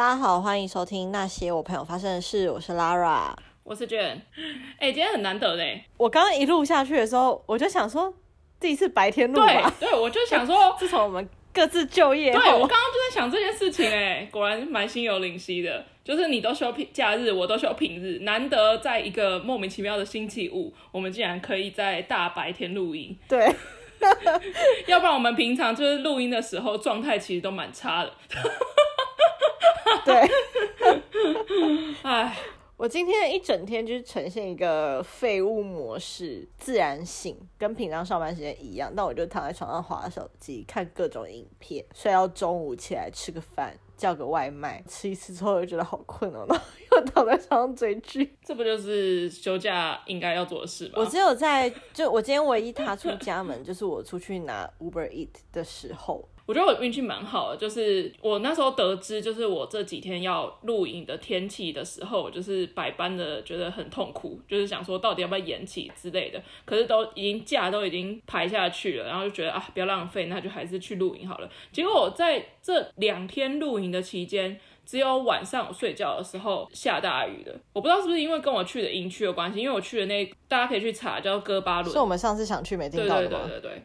大家好，欢迎收听那些我朋友发生的事，我是 Lara，我是 Jen。哎、欸，今天很难得嘞！我刚刚一录下去的时候，我就想说，第一次白天录吧。对，对，我就想说，自从我们各自就业，对，我刚刚就在想这件事情，哎，果然蛮心有灵犀的。就是你都休平假日，我都休平日，难得在一个莫名其妙的星期五，我们竟然可以在大白天录音。对，要不然我们平常就是录音的时候状态其实都蛮差的。对，哎，我今天一整天就是呈现一个废物模式，自然醒，跟平常上班时间一样，但我就躺在床上划手机，看各种影片，睡到中午起来吃个饭。叫个外卖，吃一次之后又觉得好困哦，然 后又躺在床上追剧。这不就是休假应该要做的事吗？我只有在就我今天唯一踏出家门，就是我出去拿 Uber Eat 的时候。我觉得我运气蛮好的，就是我那时候得知，就是我这几天要录影的天气的时候，就是百般的觉得很痛苦，就是想说到底要不要延期之类的。可是都已经假都已经排下去了，然后就觉得啊，不要浪费，那就还是去录影好了。结果我在这两天录影的期间，只有晚上我睡觉的时候下大雨的。我不知道是不是因为跟我去的营区有关系，因为我去的那大家可以去查叫哥巴伦，是我们上次想去没听到的吗？对对对对对。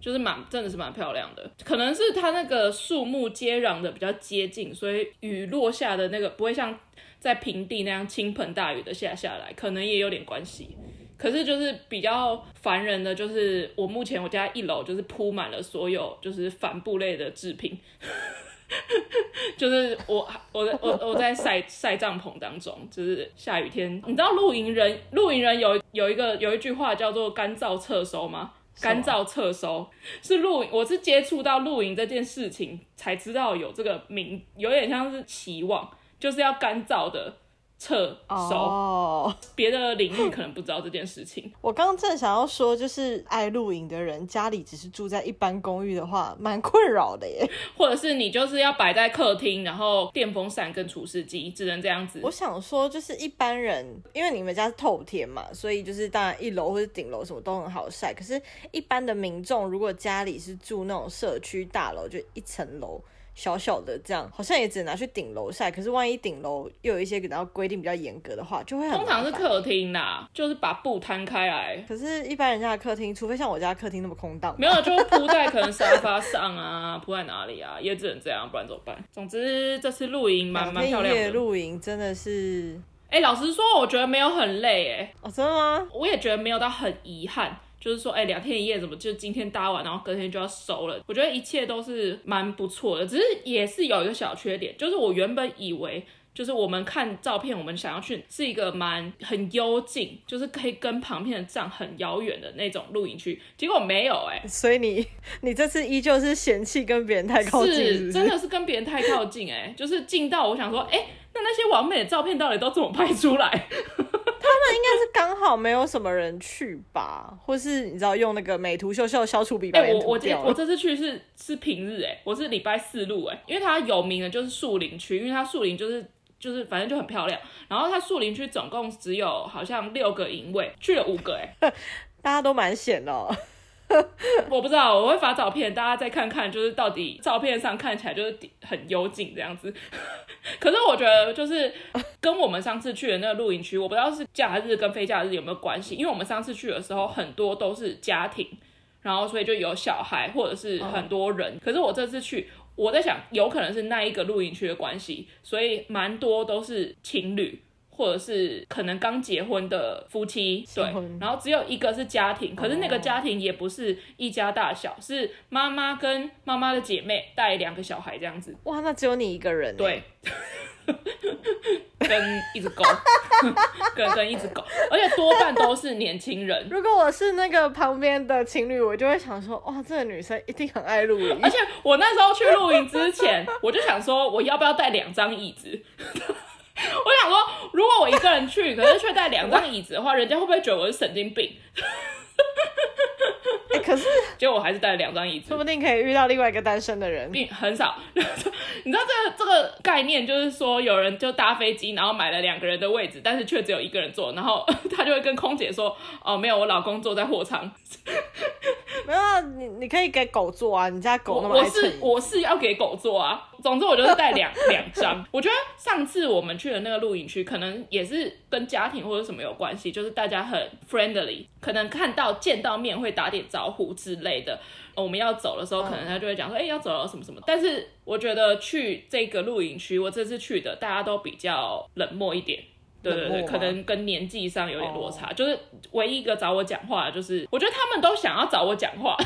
就是蛮，真的是蛮漂亮的，可能是它那个树木接壤的比较接近，所以雨落下的那个不会像在平地那样倾盆大雨的下下来，可能也有点关系。可是就是比较烦人的，就是我目前我家一楼就是铺满了所有就是帆布类的制品，就是我我我我在晒晒帐篷当中，就是下雨天，你知道露营人露营人有有一个有一句话叫做干燥撤收吗？干燥撤收是露营，我是接触到露营这件事情才知道有这个名，有点像是期望，就是要干燥的。撤收，哦，别的领域可能不知道这件事情。我刚刚正想要说，就是爱露营的人家里只是住在一般公寓的话，蛮困扰的耶。或者是你就是要摆在客厅，然后电风扇跟除湿机只能这样子。我想说，就是一般人，因为你们家是透天嘛，所以就是当然一楼或者顶楼什么都很好晒。可是，一般的民众如果家里是住那种社区大楼，就一层楼。小小的这样，好像也只能拿去顶楼晒。可是万一顶楼又有一些然后规定比较严格的话，就会很。通常是客厅啦，就是把布摊开来。可是，一般人家的客厅，除非像我家客厅那么空荡，没有，就铺在可能沙发上啊，铺在哪里啊，也只能这样，不然怎么办？总之，这次露营蛮蛮漂亮的。露营真的是，哎、欸，老实说，我觉得没有很累，哎，哦，真的吗？我也觉得没有到很遗憾。就是说，哎、欸，两天一夜怎么就今天搭完，然后隔天就要收了？我觉得一切都是蛮不错的，只是也是有一个小缺点，就是我原本以为，就是我们看照片，我们想要去是一个蛮很幽静，就是可以跟旁边的站很遥远的那种露营区，结果没有、欸，哎，所以你你这次依旧是嫌弃跟别人太靠近是是？是，真的是跟别人太靠近、欸，哎，就是近到我想说，哎、欸，那那些完美的照片到底都怎么拍出来？他们应该是刚好没有什么人去吧，或是你知道用那个美图秀秀消除比白。哎，我我这我这次去是是平日哎，我是礼拜四路哎，因为它有名的就是树林区，因为它树林就是就是反正就很漂亮。然后它树林区总共只有好像六个营位，去了五个哎，大家都蛮险的哦。我不知道，我会发照片，大家再看看，就是到底照片上看起来就是很幽静这样子。可是我觉得，就是跟我们上次去的那个露营区，我不知道是假日跟非假日有没有关系。因为我们上次去的时候，很多都是家庭，然后所以就有小孩或者是很多人。嗯。可是我这次去，我在想，有可能是那一个露营区的关系，所以蛮多都是情侣。或者是可能刚结婚的夫妻，对，然后只有一个是家庭，可是那个家庭也不是一家大小，是妈妈跟妈妈的姐妹带两个小孩这样子。哇，那只有你一个人？对，跟一只狗，跟跟一只狗，而且多半都是年轻人。如果我是那个旁边的情侣，我就会想说，哇，这个女生一定很爱露营。而且我那时候去露营之前，我就想说，我要不要带两张椅子？我想说，如果我一个人去，可是却带两张椅子的话，人家会不会觉得我是神经病？欸、可是，结果我还是带了两张椅子，说不定可以遇到另外一个单身的人，并 很少。你知道这个这个概念，就是说有人就搭飞机，然后买了两个人的位置，但是却只有一个人坐，然后他就会跟空姐说：“哦，没有，我老公坐在货舱。”没有啊，你你可以给狗坐啊，你家狗那么爱我是我是要给狗坐啊。总之我就是带两两张。我觉得上次我们去的那个露营区，可能也是跟家庭或者什么有关系，就是大家很 friendly，可能看到见到面会打点招呼之类的。我们要走的时候，可能他就会讲说，哎、嗯欸，要走了什么什么。但是我觉得去这个露营区，我这次去的大家都比较冷漠一点。对对对，可能跟年纪上有点落差。就是唯一一个找我讲话，就是我觉得他们都想要找我讲话。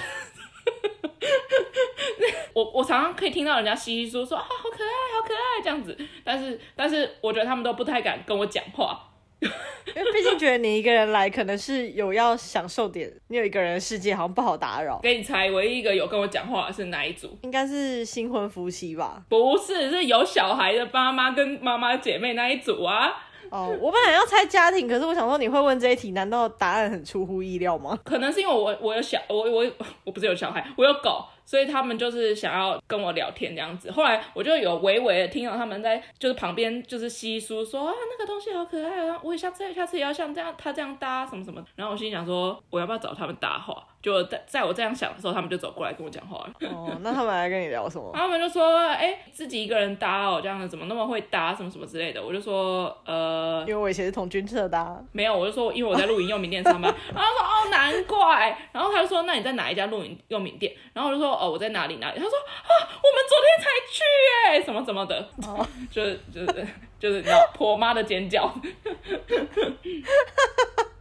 我我常常可以听到人家稀稀疏疏说啊，好可爱，好可爱这样子。但是但是我觉得他们都不太敢跟我讲话。因为毕竟觉得你一个人来，可能是有要享受点，你有一个人的世界，好像不好打扰。给你猜，唯一一个有跟我讲话的是哪一组？应该是新婚夫妻吧？不是，是有小孩的爸妈跟妈妈姐妹那一组啊。哦，我本来要猜家庭，可是我想说你会问这一题，难道答案很出乎意料吗？可能是因为我我有小我我我不是有小孩，我有狗。所以他们就是想要跟我聊天这样子，后来我就有微微的听到他们在就是旁边就是稀疏说啊，那个东西好可爱啊，我也下次下次也要像这样他这样搭什么什么，然后我心想说我要不要找他们搭话？就在在我这样想的时候，他们就走过来跟我讲话了。哦，那他们来跟你聊什么？他们就说，哎、欸，自己一个人搭哦，这样子怎么那么会搭什么什么之类的。我就说，呃，因为我以前是同军社搭。没有，我就说因为我在露营用品店上班。然后他说哦，难怪。然后他就说，那你在哪一家露营用品店？然后我就说，哦，我在哪里哪里。他说啊，我们昨天才去哎，什么什么的。哦，就是就是就是你知道，婆妈的尖叫。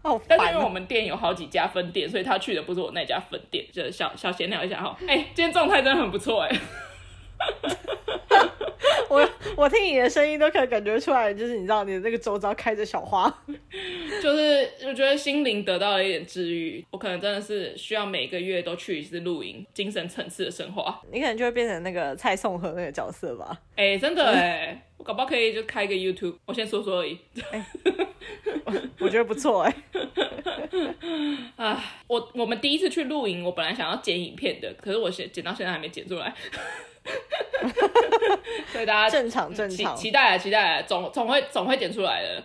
哦、但是因为我们店有好几家分店，所以他去的不是我那家分店，就是小小闲聊一下哈。哎、欸，今天状态真的很不错哎。我我听你的声音都可以感觉出来，就是你知道你的那个周遭开着小花，就是我觉得心灵得到了一点治愈。我可能真的是需要每个月都去一次露营，精神层次的升华。你可能就会变成那个蔡颂和那个角色吧？哎、欸，真的哎，我搞不好可以就开个 YouTube，我先说说而已。欸、我，我觉得不错哎。啊，我我们第一次去露营，我本来想要剪影片的，可是我剪剪到现在还没剪出来。所以大家 正常正常期待啊期待啊，总总会总会剪出来的。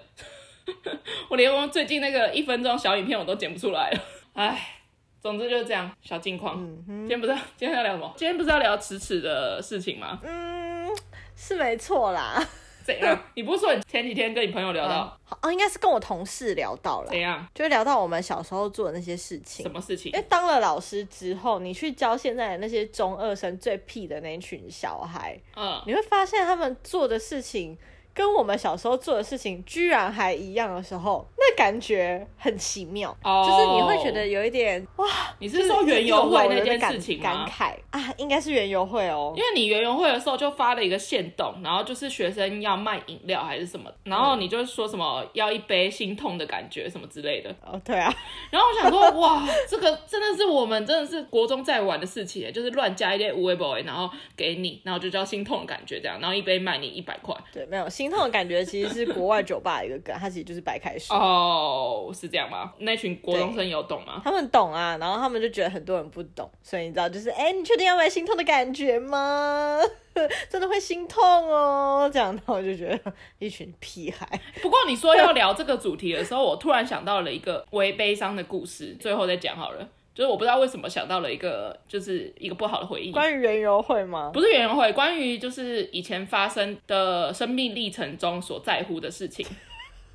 我连我最近那个一分钟小影片我都剪不出来了，唉，总之就是这样小近况。嗯，今天不是今天要聊什么？今天不是要聊迟迟的事情吗？嗯，是没错啦。怎样？你不是说你前几天跟你朋友聊到？哦、嗯，应该是跟我同事聊到了。怎样？就聊到我们小时候做的那些事情。什么事情？因为当了老师之后，你去教现在的那些中二生最屁的那群小孩，嗯，你会发现他们做的事情。跟我们小时候做的事情居然还一样的时候，那感觉很奇妙，oh, 就是你会觉得有一点哇，你是说园游会那件事情感慨。啊，应该是园游会哦，因为你园游会的时候就发了一个线动，然后就是学生要卖饮料还是什么，然后你就说什么要一杯心痛的感觉什么之类的。哦，对啊，然后我想说哇，这个真的是我们真的是国中在玩的事情，就是乱加一点五味 boy，然后给你，然后就叫心痛的感觉这样，然后一杯卖你一百块，对，没有心。心痛的感觉其实是国外酒吧的一个梗，它其实就是白开水哦，是这样吗？那群国中生有懂吗？他们懂啊，然后他们就觉得很多人不懂，所以你知道，就是哎、欸，你确定要买心痛的感觉吗？真的会心痛哦，这样的我就觉得一群屁孩。不过你说要聊这个主题的时候，我突然想到了一个微悲伤的故事，最后再讲好了。就是我不知道为什么想到了一个，就是一个不好的回忆。关于园游会吗？不是园游会，关于就是以前发生的生命历程中所在乎的事情。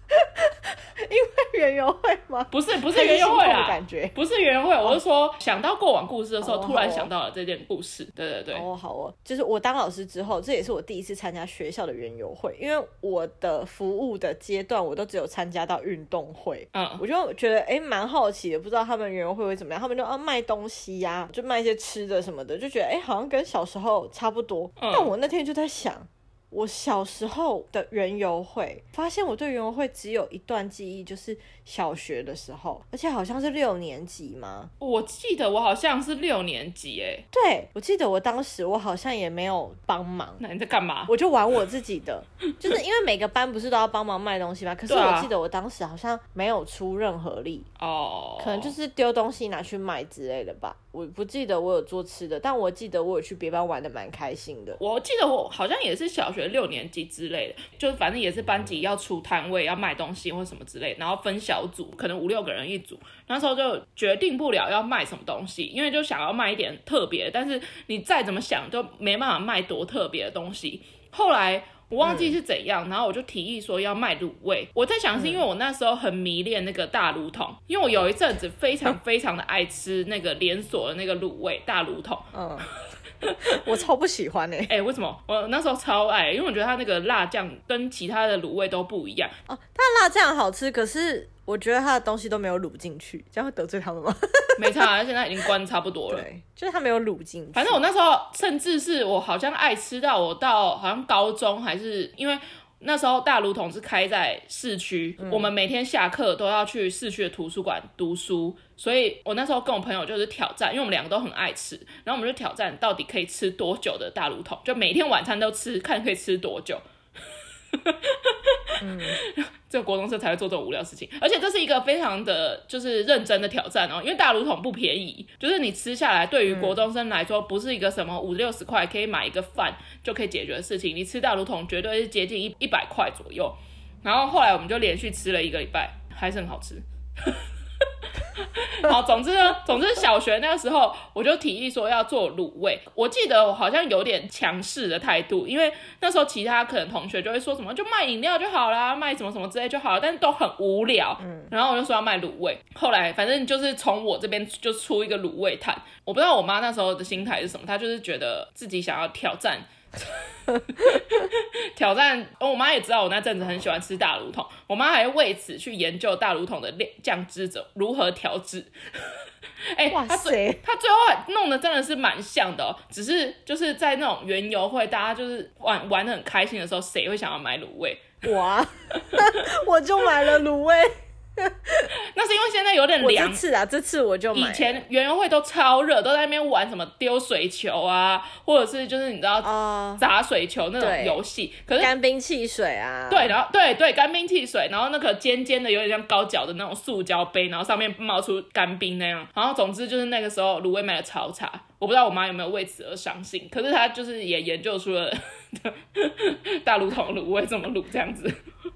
因为园游会吗？不是，不是园游会啊，感觉不是园游会。我是说，想到过往故事的时候，突然想到了这件故事。对对对，哦好哦，就是我当老师之后，这也是我第一次参加学校的园游会。因为我的服务的阶段，我都只有参加到运动会。嗯，我就觉得哎，蛮好奇的，不知道他们园游会会怎么样。他们就啊卖东西呀，就卖一些吃的什么的，就觉得哎，好像跟小时候差不多。但我那天就在想。我小时候的园游会，发现我对园游会只有一段记忆，就是小学的时候，而且好像是六年级嘛。我记得我好像是六年级，哎，对，我记得我当时我好像也没有帮忙。那你在干嘛？我就玩我自己的，就是因为每个班不是都要帮忙卖东西吗？可是我记得我当时好像没有出任何力哦，可能就是丢东西拿去卖之类的吧。我不记得我有做吃的，但我记得我有去别班玩的蛮开心的。我记得我好像也是小学六年级之类的，就是反正也是班级要出摊位要卖东西或什么之类，然后分小组，可能五六个人一组。那时候就决定不了要卖什么东西，因为就想要卖一点特别，但是你再怎么想都没办法卖多特别的东西。后来。我忘记是怎样，嗯、然后我就提议说要卖卤味。我在想是因为我那时候很迷恋那个大卤桶，因为我有一阵子非常非常的爱吃那个连锁的那个卤味大卤桶。嗯，我超不喜欢哎、欸。哎、欸，为什么？我那时候超爱，因为我觉得它那个辣酱跟其他的卤味都不一样。哦，它的辣酱好吃，可是。我觉得它的东西都没有卤进去，这样会得罪他们吗？没差，而且现在已经关差不多了。对，就是它没有卤进去。反正我那时候，甚至是我好像爱吃到我到好像高中，还是因为那时候大炉桶是开在市区，嗯、我们每天下课都要去市区的图书馆读书，所以我那时候跟我朋友就是挑战，因为我们两个都很爱吃，然后我们就挑战到底可以吃多久的大炉桶，就每天晚餐都吃，看可以吃多久。嗯，这个国中生才会做这种无聊事情，而且这是一个非常的就是认真的挑战哦，因为大炉桶不便宜，就是你吃下来对于国中生来说不是一个什么五六十块可以买一个饭就可以解决的事情，你吃大炉桶绝对是接近一一百块左右。然后后来我们就连续吃了一个礼拜，还是很好吃。好，总之呢，总之小学那个时候，我就提议说要做卤味。我记得我好像有点强势的态度，因为那时候其他可能同学就会说什么就卖饮料就好啦，卖什么什么之类就好了，但是都很无聊。嗯，然后我就说要卖卤味。后来反正就是从我这边就出一个卤味摊。我不知道我妈那时候的心态是什么，她就是觉得自己想要挑战。挑战，哦我妈也知道我那阵子很喜欢吃大卤桶，我妈还为此去研究大卤桶的酱汁怎如何调制。哎、欸，哇塞，她最后弄得真的是蛮像的哦，只是就是在那种园游会，大家就是玩玩得很开心的时候，谁会想要买卤味？我啊，我就买了卤味。那是因为现在有点凉。这次啊，这次我就。以前园游会都超热，都在那边玩什么丢水球啊，或者是就是你知道砸水球那种游戏。可是干冰汽水啊。对，然后对对干冰汽水，然后那个尖尖的有点像高脚的那种塑胶杯，然后上面冒出干冰那样。然后总之就是那个时候卤味卖的超差，我不知道我妈有没有为此而伤心。可是她就是也研究出了 大卤桶卤味怎么卤这样子。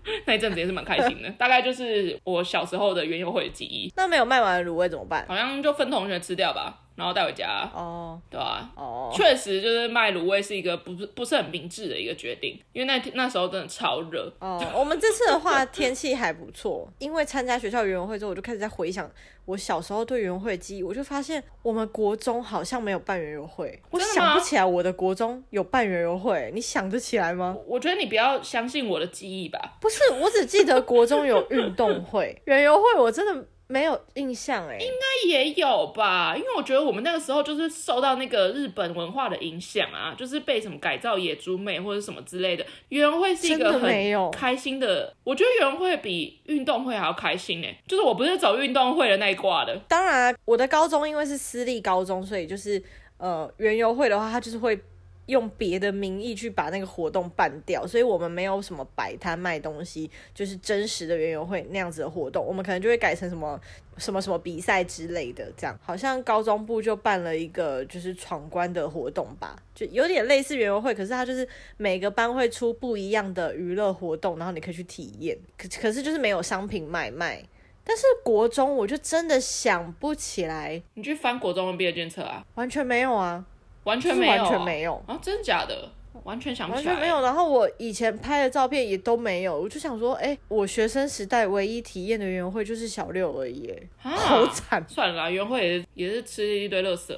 那一阵子也是蛮开心的，大概就是我小时候的园游会的记忆。那没有卖完的卤味怎么办？好像就分同学吃掉吧，然后带回家。哦，oh. 对吧？哦，确实就是卖卤味是一个不是不是很明智的一个决定，因为那那时候真的超热。哦，oh. 我们这次的话天气还不错，因为参加学校园游会之后，我就开始在回想。我小时候对园游会的记忆，我就发现我们国中好像没有办园游会，我想不起来我的国中有办园游会，你想得起来吗？我觉得你不要相信我的记忆吧。不是，我只记得国中有运动会，园游会我真的。没有印象哎，应该也有吧，因为我觉得我们那个时候就是受到那个日本文化的影响啊，就是被什么改造野猪妹或者什么之类的，园游会是一个很开心的，的我觉得园游会比运动会还要开心哎，就是我不是走运动会的那一挂的。当然，我的高中因为是私立高中，所以就是呃园游会的话，它就是会。用别的名义去把那个活动办掉，所以我们没有什么摆摊卖东西，就是真实的园游会那样子的活动。我们可能就会改成什么什么什么比赛之类的，这样。好像高中部就办了一个就是闯关的活动吧，就有点类似园游会，可是它就是每个班会出不一样的娱乐活动，然后你可以去体验。可可是就是没有商品买卖。但是国中我就真的想不起来，你去翻国中的毕业卷测啊？完全没有啊。完全没有，完全没有啊！真的假的？完全想不起来。完全没有。然后我以前拍的照片也都没有，我就想说，哎、欸，我学生时代唯一体验的园游会就是小六而已，好惨。算了啦，园游会也是也是吃一堆垃圾。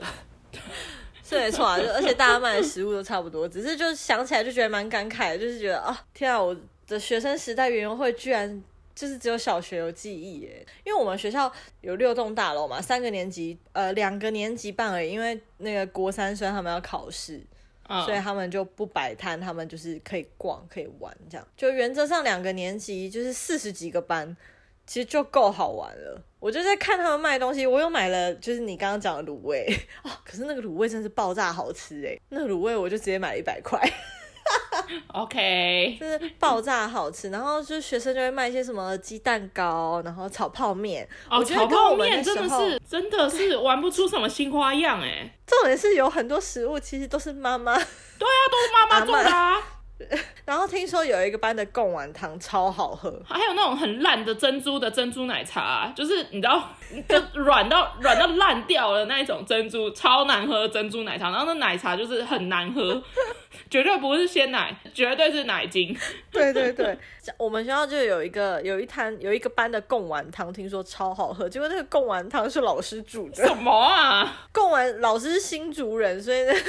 是没错啊，就而且大家卖的食物都差不多，只是就想起来就觉得蛮感慨的，就是觉得啊，天啊，我的学生时代园游会居然。就是只有小学有记忆耶，因为我们学校有六栋大楼嘛，三个年级，呃，两个年级半而已。因为那个国三生他们要考试，oh. 所以他们就不摆摊，他们就是可以逛可以玩这样。就原则上两个年级就是四十几个班，其实就够好玩了。我就在看他们卖东西，我又买了，就是你刚刚讲的卤味 哦，可是那个卤味真是爆炸好吃诶，那卤味我就直接买了一百块。OK，就是爆炸好吃。然后就是学生就会卖一些什么鸡蛋糕，然后炒泡面。哦，炒泡面真的是真的是 玩不出什么新花样哎。重点是有很多食物其实都是妈妈，对啊，都是妈妈做的啊。然后听说有一个班的贡丸汤超好喝，还有那种很烂的珍珠的珍珠奶茶，啊，就是你知道，就软到软到烂掉了那一种珍珠，超难喝的珍珠奶茶。然后那奶茶就是很难喝，绝对不是鲜奶，绝对是奶精。对对对，我们学校就有一个有一摊有一个班的贡丸汤，听说超好喝，结果那个贡丸汤是老师煮的。什么啊？贡丸老师是新竹人，所以那个。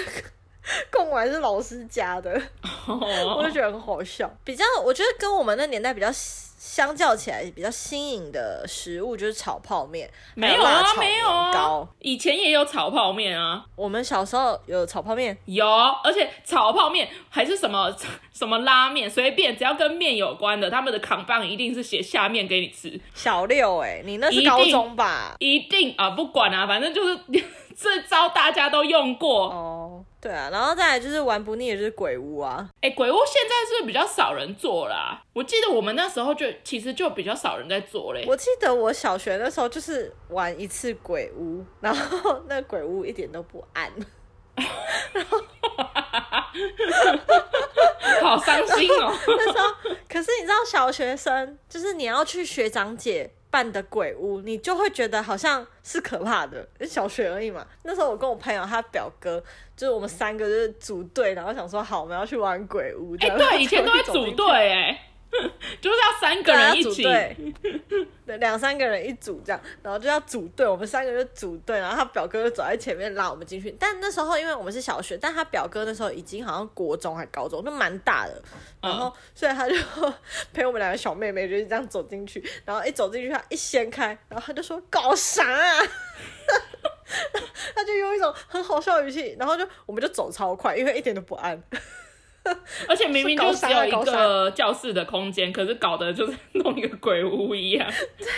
贡丸是老师家的，oh. 我就觉得很好笑。比较，我觉得跟我们那年代比较相较起来，比较新颖的食物就是炒泡面。没有啊，没有啊，以前也有炒泡面啊。我们小时候有炒泡面，有，而且炒泡面还是什么 什么拉面，随便只要跟面有关的，他们的扛棒一定是写下面给你吃。小六、欸，哎，你那是高中吧？一定，啊，不管啊，反正就是 这招大家都用过。哦。Oh. 对啊，然后再来就是玩不腻的就是鬼屋啊。哎，鬼屋现在是不是比较少人做啦？我记得我们那时候就其实就比较少人在做嘞。我记得我小学那时候就是玩一次鬼屋，然后 那鬼屋一点都不暗 好伤心哦。那时候，可是你知道小学生就是你要去学长姐办的鬼屋，你就会觉得好像是可怕的，小学而已嘛。那时候我跟我朋友他表哥，就是我们三个就是组队，然后想说好，我们要去玩鬼屋。哎、欸，对，以前都会 组队，哎。就是要三个人一起，对，两三个人一组这样，然后就要组队，我们三个就组队，然后他表哥就走在前面拉我们进去。但那时候因为我们是小学，但他表哥那时候已经好像国中还高中，就蛮大的，然后所以他就陪我们两个小妹妹就是这样走进去，然后一走进去他一掀开，然后他就说搞啥啊？他就用一种很好笑的语气，然后就我们就走超快，因为一点都不暗。而且明明就只有一个教室的空间，可是搞得就是弄一个鬼屋一样，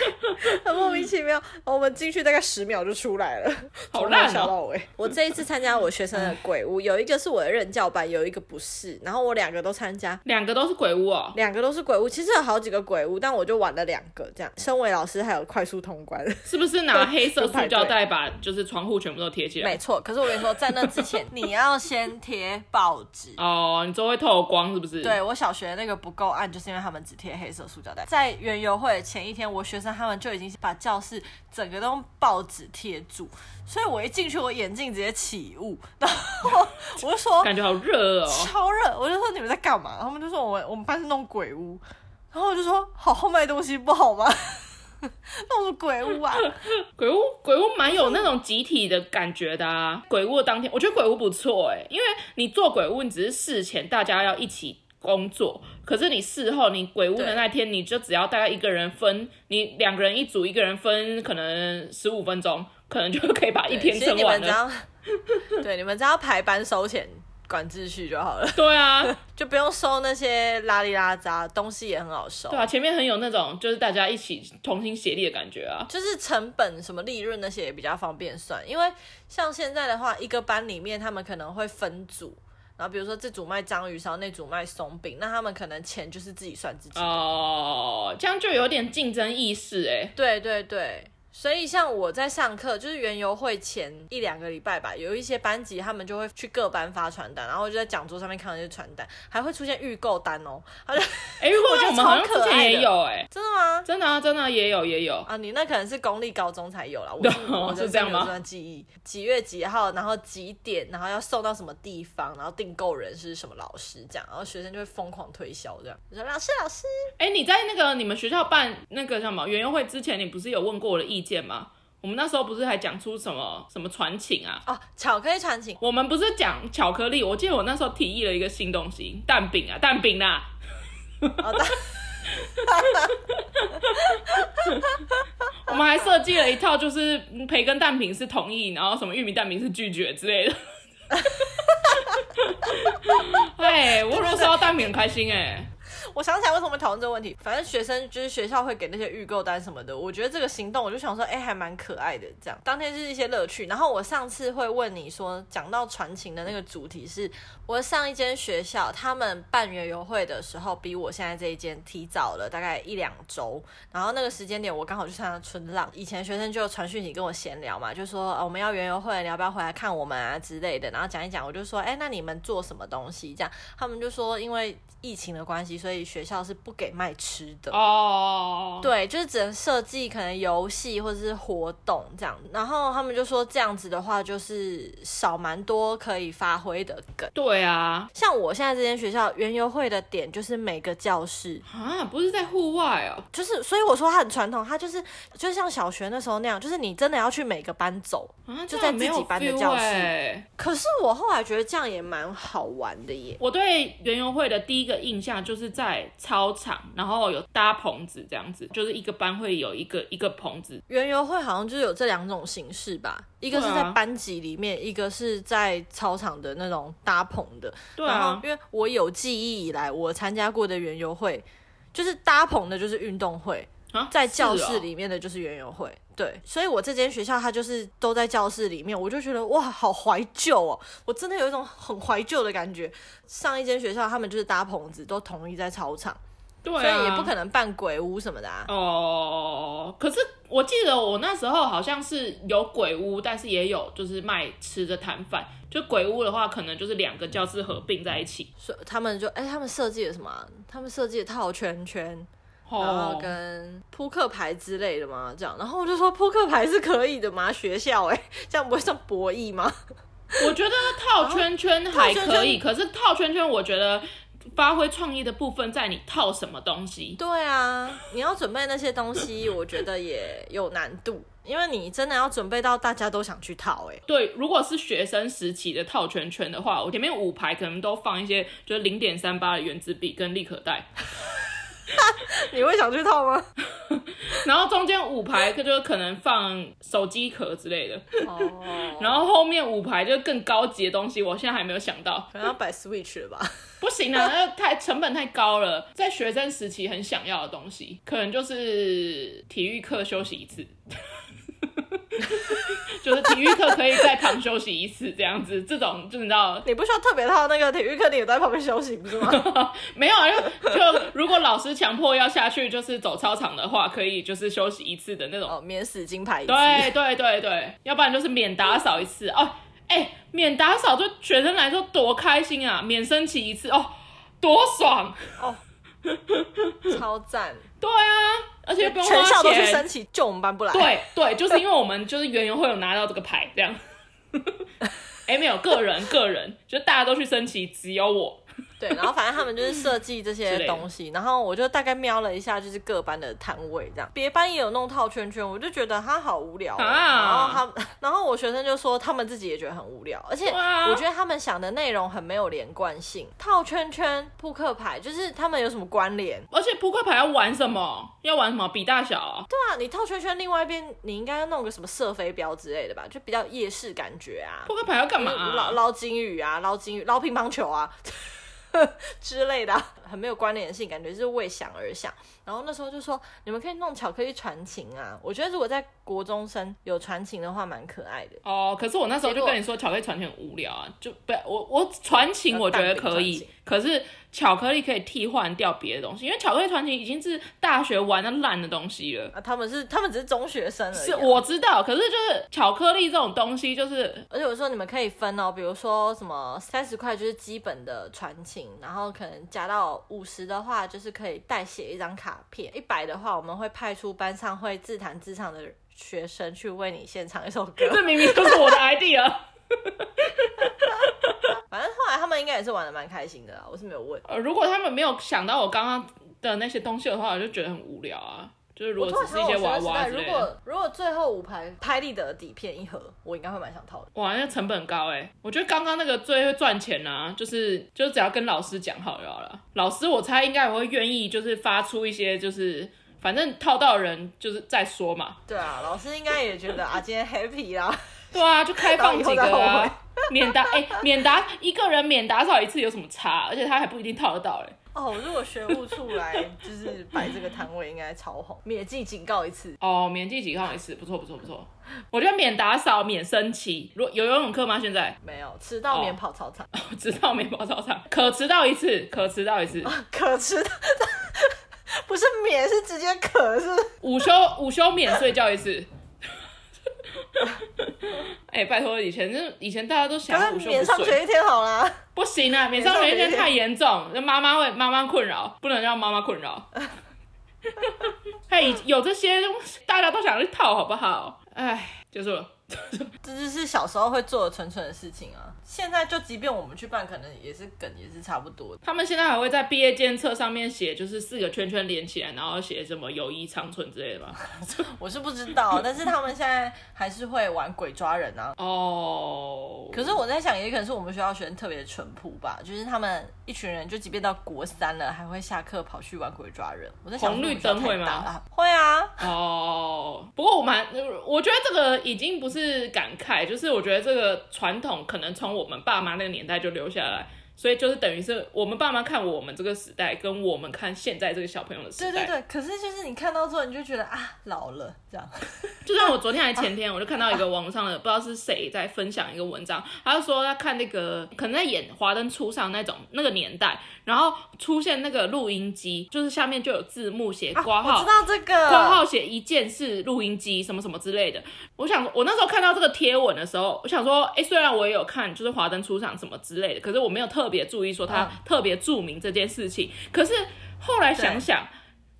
很莫名其妙。我们进去大概十秒就出来了，好烂哦！我这一次参加我学生的鬼屋，有一个是我的任教班，有一个不是，然后我两个都参加，两个都是鬼屋哦，两个都是鬼屋。其实有好几个鬼屋，但我就玩了两个这样。身为老师还有快速通关，是不是拿黑色塑胶袋把就是窗户全部都贴起来？没错，可是我跟你说，在那之前 你要先贴报纸哦，你。都会透光是不是？对，我小学那个不够暗，就是因为他们只贴黑色塑胶袋。在园游会前一天，我学生他们就已经把教室整个都用报纸贴住，所以我一进去，我眼镜直接起雾，然后我就说感觉好热哦，超热！我就说你们在干嘛？他们就说我们我们班是弄鬼屋，然后我就说好好卖东西不好吗？那种鬼屋啊，鬼屋鬼屋蛮有那种集体的感觉的啊。鬼屋的当天，我觉得鬼屋不错哎，因为你做鬼屋，你只是事前大家要一起工作，可是你事后你鬼屋的那天，你就只要大概一个人分，你两个人一组，一个人分可能十五分钟，可能就可以把一天撑完了。对，你们只要排班收钱。管秩序就好了。对啊，就不用收那些拉里拉杂，东西也很好收。对啊，前面很有那种就是大家一起同心协力的感觉啊。就是成本什么利润那些也比较方便算，因为像现在的话，一个班里面他们可能会分组，然后比如说这组卖章鱼烧，那组卖松饼，那他们可能钱就是自己算自己的。哦，这样就有点竞争意识哎。对对对。所以像我在上课，就是园游会前一两个礼拜吧，有一些班级他们就会去各班发传单，然后就在讲桌上面看到那些传单，还会出现预购单哦。他就哎，我觉得我们好像之前也有哎，真的吗？真的啊，真的也有也有啊。你那可能是公立高中才有啦，我 是我是这样吗？这段记忆，几月几号，然后几点，然后要送到什么地方，然后订购人是什么老师这样，然后学生就会疯狂推销这样。我说老师老师，哎，你在那个你们学校办那个叫什么园游会之前，你不是有问过我的意见吗？我们那时候不是还讲出什么什么传情啊？哦，巧克力传情。我们不是讲巧克力，我记得我那时候提议了一个新东西，蛋饼啊，蛋饼啦。好的。我们还设计了一套，就是培根蛋饼是同意，然后什么玉米蛋饼是拒绝之类的。哎，我如果收到蛋饼很开心哎。我想起来为什么会讨论这个问题。反正学生就是学校会给那些预购单什么的，我觉得这个行动我就想说，哎、还蛮可爱的。这样当天是一些乐趣。然后我上次会问你说，讲到传情的那个主题是，我上一间学校他们办园游会的时候，比我现在这一间提早了大概一两周。然后那个时间点我刚好去参加春浪，以前学生就传讯息跟我闲聊嘛，就说、啊、我们要园游会，你要不要回来看我们啊之类的。然后讲一讲，我就说，哎、那你们做什么东西？这样他们就说，因为疫情的关系，所以学校是不给卖吃的哦。Oh. 对，就是只能设计可能游戏或者是活动这样。然后他们就说这样子的话，就是少蛮多可以发挥的梗。对啊，像我现在这间学校园游会的点就是每个教室啊，不是在户外哦，就是所以我说它很传统，它就是就像小学那时候那样，就是你真的要去每个班走，啊、就在自己班的教室。欸、可是我后来觉得这样也蛮好玩的耶。我对园游会的第一个印象就是在操场，然后有搭棚子这样子，就是一个班会有一个一个棚子。园游会好像就是有这两种形式吧，一个是在班级里面，啊、一个是在操场的那种搭棚的。对啊，然后因为我有记忆以来，我参加过的园游会，就是搭棚的，就是运动会。啊、在教室里面的就是园游会，哦、对，所以我这间学校它就是都在教室里面，我就觉得哇，好怀旧哦，我真的有一种很怀旧的感觉。上一间学校他们就是搭棚子，都统一在操场，对、啊，所以也不可能办鬼屋什么的啊。哦，可是我记得我那时候好像是有鬼屋，但是也有就是卖吃的摊贩。就鬼屋的话，可能就是两个教室合并在一起，所以他们就哎、欸，他们设计了什么、啊？他们设计了套圈圈。然后跟扑克牌之类的嘛，这样，然后我就说扑克牌是可以的吗？学校哎、欸，这样不会像博弈吗？我觉得套圈圈还可以，可是套圈圈我觉得发挥创意的部分在你套什么东西。对啊，你要准备那些东西，我觉得也有难度，因为你真的要准备到大家都想去套哎、欸。对，如果是学生时期的套圈圈的话，我前面五排可能都放一些就是零点三八的原子笔跟立可带。你会想去套吗？然后中间五排就可能放手机壳之类的。哦。然后后面五排就更高级的东西，我现在还没有想到。可能要摆 Switch 了吧？不行啊，那太成本太高了。在学生时期很想要的东西，可能就是体育课休息一次。就是体育课可以在旁休息一次这样子，这种就你知道，你不需要特别套那个体育课，你也在旁边休息不是吗？没有啊，就就如果老师强迫要下去就是走操场的话，可以就是休息一次的那种，哦，免死金牌一次。对对对对，要不然就是免打扫一次哦。哎、欸，免打扫对学生来说多开心啊，免升旗一次哦，多爽哦，超赞。对啊。而且不用花钱，全校都去升旗，就我们班不来。对对，就是因为我们就是圆圆会有拿到这个牌，这样。哎、欸，没有个人，个人，就大家都去升旗，只有我。对，然后反正他们就是设计这些东西，然后我就大概瞄了一下，就是各班的摊位这样。别班也有弄套圈圈，我就觉得他好无聊。啊。然后他，然后我学生就说他们自己也觉得很无聊，而且我觉得他们想的内容很没有连贯性。套圈圈、扑克牌，就是他们有什么关联？而且扑克牌要玩什么？要玩什么？比大小啊？对啊，你套圈圈，另外一边你应该要弄个什么射飞镖之类的吧？就比较夜市感觉啊。扑克牌要干嘛？捞捞金鱼啊，捞金鱼，捞乒乓球啊。之类的，很没有关联性，感觉是为想而想。然后那时候就说，你们可以弄巧克力传情啊。我觉得如果在国中生有传情的话，蛮可爱的。哦，可是我那时候就跟你说，巧克力传情很无聊啊，就不，我我传情我觉得可以，可是巧克力可以替换掉别的东西，因为巧克力传情已经是大学玩的烂的东西了。啊，他们是他们只是中学生而已啊。是我知道，可是就是巧克力这种东西，就是而且我说你们可以分哦，比如说什么三十块就是基本的传情，然后可能加到五十的话，就是可以代写一张卡片，一百的话，我们会派出班上会自弹自唱的学生去为你献唱一首歌。这明明就是我的 idea。反正后来他们应该也是玩的蛮开心的啦，我是没有问。呃，如果他们没有想到我刚刚的那些东西的话，我就觉得很无聊啊。就是如果只是一些娃娃。如果如果最后五排拍立得底片一盒，我应该会蛮想套的。哇，那成本高哎、欸！我觉得刚刚那个最会赚钱啊，就是就只要跟老师讲好就好了。老师我猜应该也会愿意，就是发出一些就是。反正套到人就是再说嘛。对啊，老师应该也觉得啊，今天 happy 啦。对啊，就开放几个啊，免打哎、欸，免打一个人免打扫一次有什么差？而且他还不一定套得到哎、欸。哦，如果学务处来就是摆这个摊位，应该超红，免记警告一次。哦，免记警告一次，不错不错不错。我觉得免打扫，免升旗。如果有游泳课吗？现在没有，迟到免跑操场。哦，迟到免跑操场，可迟到一次，可迟到一次，哦、可迟到 不是免，是直接可是午休午休免睡觉一次。哎、欸，拜托，以前就以前大家都想午休不免上学一天好啦。不行啊，免上学一天太严重，那妈妈会妈妈困扰，不能让妈妈困扰。嘿，有这些东西，大家都想去套，好不好？哎，结束了。这就是小时候会做的蠢蠢的事情啊！现在就即便我们去办，可能也是梗，也是差不多。他们现在还会在毕业监测上面写，就是四个圈圈连起来，然后写什么友谊长存之类的吧？我是不知道，但是他们现在还是会玩鬼抓人啊。哦。可是我在想，也可能是我们学校学生特别的淳朴吧，就是他们一群人，就即便到国三了，还会下课跑去玩鬼抓人。我在想，红绿灯会吗？会啊。哦。不过我蛮，我觉得这个已经不是。是感慨，就是我觉得这个传统可能从我们爸妈那个年代就留下来。所以就是等于是我们爸妈看我们这个时代，跟我们看现在这个小朋友的时代。对对对，可是就是你看到之后，你就觉得啊，老了这样。就像我昨天还前天，我就看到一个网上的，不知道是谁在分享一个文章，他就说他看那个可能在演《华灯初上》那种那个年代，然后出现那个录音机，就是下面就有字幕写挂号，我知道这个挂号写一键式录音机什么什么之类的。我想我那时候看到这个贴文的时候，我想说，哎，虽然我也有看，就是《华灯初上》什么之类的，可是我没有特别。注意说他特别注明这件事情，嗯、可是后来想想，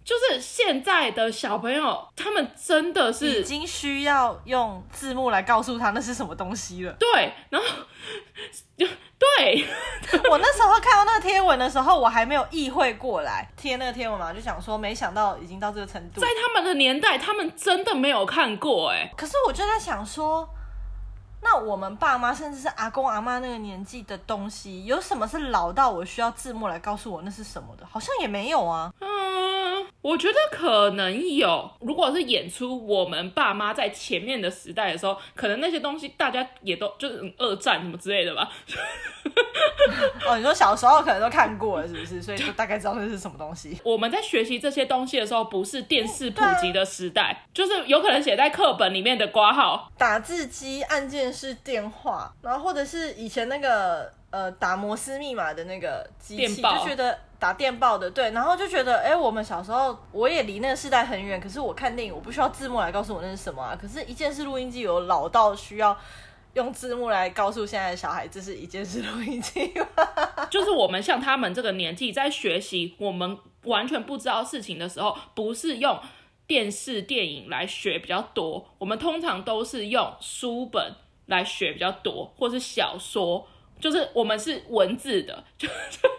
就是现在的小朋友，他们真的是已经需要用字幕来告诉他那是什么东西了。对，然后就对 我那时候看到那个贴文的时候，我还没有意会过来贴那个贴文嘛，就想说没想到已经到这个程度。在他们的年代，他们真的没有看过哎。可是我就在想说。那我们爸妈甚至是阿公阿妈那个年纪的东西，有什么是老到我需要字幕来告诉我那是什么的？好像也没有啊。嗯，我觉得可能有。如果是演出我们爸妈在前面的时代的时候，可能那些东西大家也都就是二战什么之类的吧。哦，你说小时候可能都看过了，是不是？所以就大概知道那是什么东西。我们在学习这些东西的时候，不是电视普及的时代，就是有可能写在课本里面的挂号，打字机、按键。式电话，然后或者是以前那个呃打摩斯密码的那个机器，就觉得打电报的对，然后就觉得哎，我们小时候我也离那个时代很远，可是我看电影我不需要字幕来告诉我那是什么啊，可是一键式录音机有老到需要用字幕来告诉现在的小孩这是一件事录音机吗？就是我们像他们这个年纪在学习我们完全不知道事情的时候，不是用电视电影来学比较多，我们通常都是用书本。来学比较多，或是小说，就是我们是文字的，就就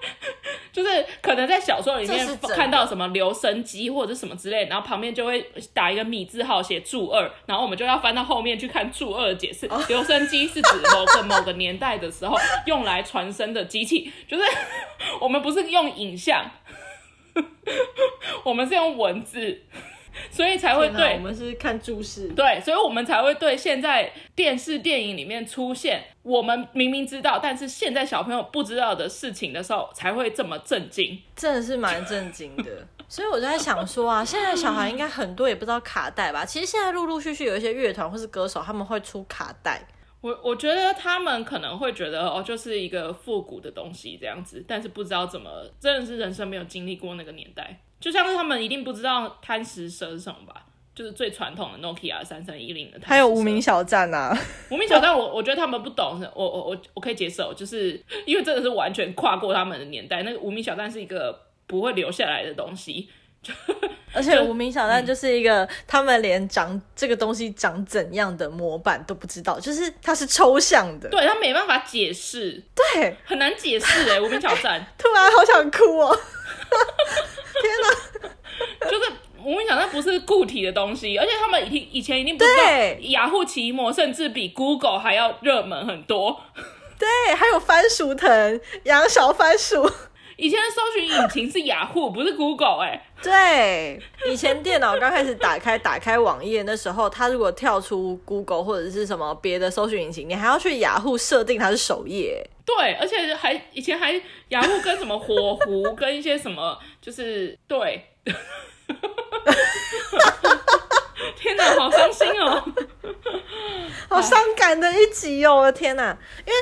就是可能在小说里面看到什么留声机或者什么之类，然后旁边就会打一个米字号写注二，然后我们就要翻到后面去看注二的解释。Oh. 留声机是指某个某个年代的时候用来传声的机器，就是我们不是用影像，我们是用文字。所以才会对，我们是看注释，对，所以我们才会对现在电视电影里面出现我们明明知道，但是现在小朋友不知道的事情的时候，才会这么震惊，真的是蛮震惊的。所以我就在想说啊，现在小孩应该很多也不知道卡带吧？其实现在陆陆续续有一些乐团或是歌手，他们会出卡带。我我觉得他们可能会觉得哦，就是一个复古的东西这样子，但是不知道怎么，真的是人生没有经历过那个年代。就像是他们一定不知道贪食蛇是什么吧？就是最传统的 Nokia 三三一零的。还有无名小站啊，无名小站，我我觉得他们不懂，我我我我可以接受，就是 因为真的是完全跨过他们的年代。那个无名小站是一个不会留下来的东西，而且无名小站就是一个他们连长这个东西长怎样的模板都不知道，就是它是抽象的，对，它没办法解释，对，很难解释哎，无名小站，突然好想哭哦。天哪，就是无名小站不是固体的东西，而且他们以以前一定不知道雅虎奇摩甚至比 Google 还要热门很多。对，还有番薯藤养小番薯，以前的搜寻引擎是雅虎，不是 Google 哎、欸。对，以前电脑刚开始打开打开网页那时候，它如果跳出 Google 或者是什么别的搜寻引擎，你还要去雅虎设定它是首页。对，而且还以前还雅虎跟什么火狐跟一些什么，就是对。天哪，好伤心哦，好伤感的一集哦！我的天哪，因为。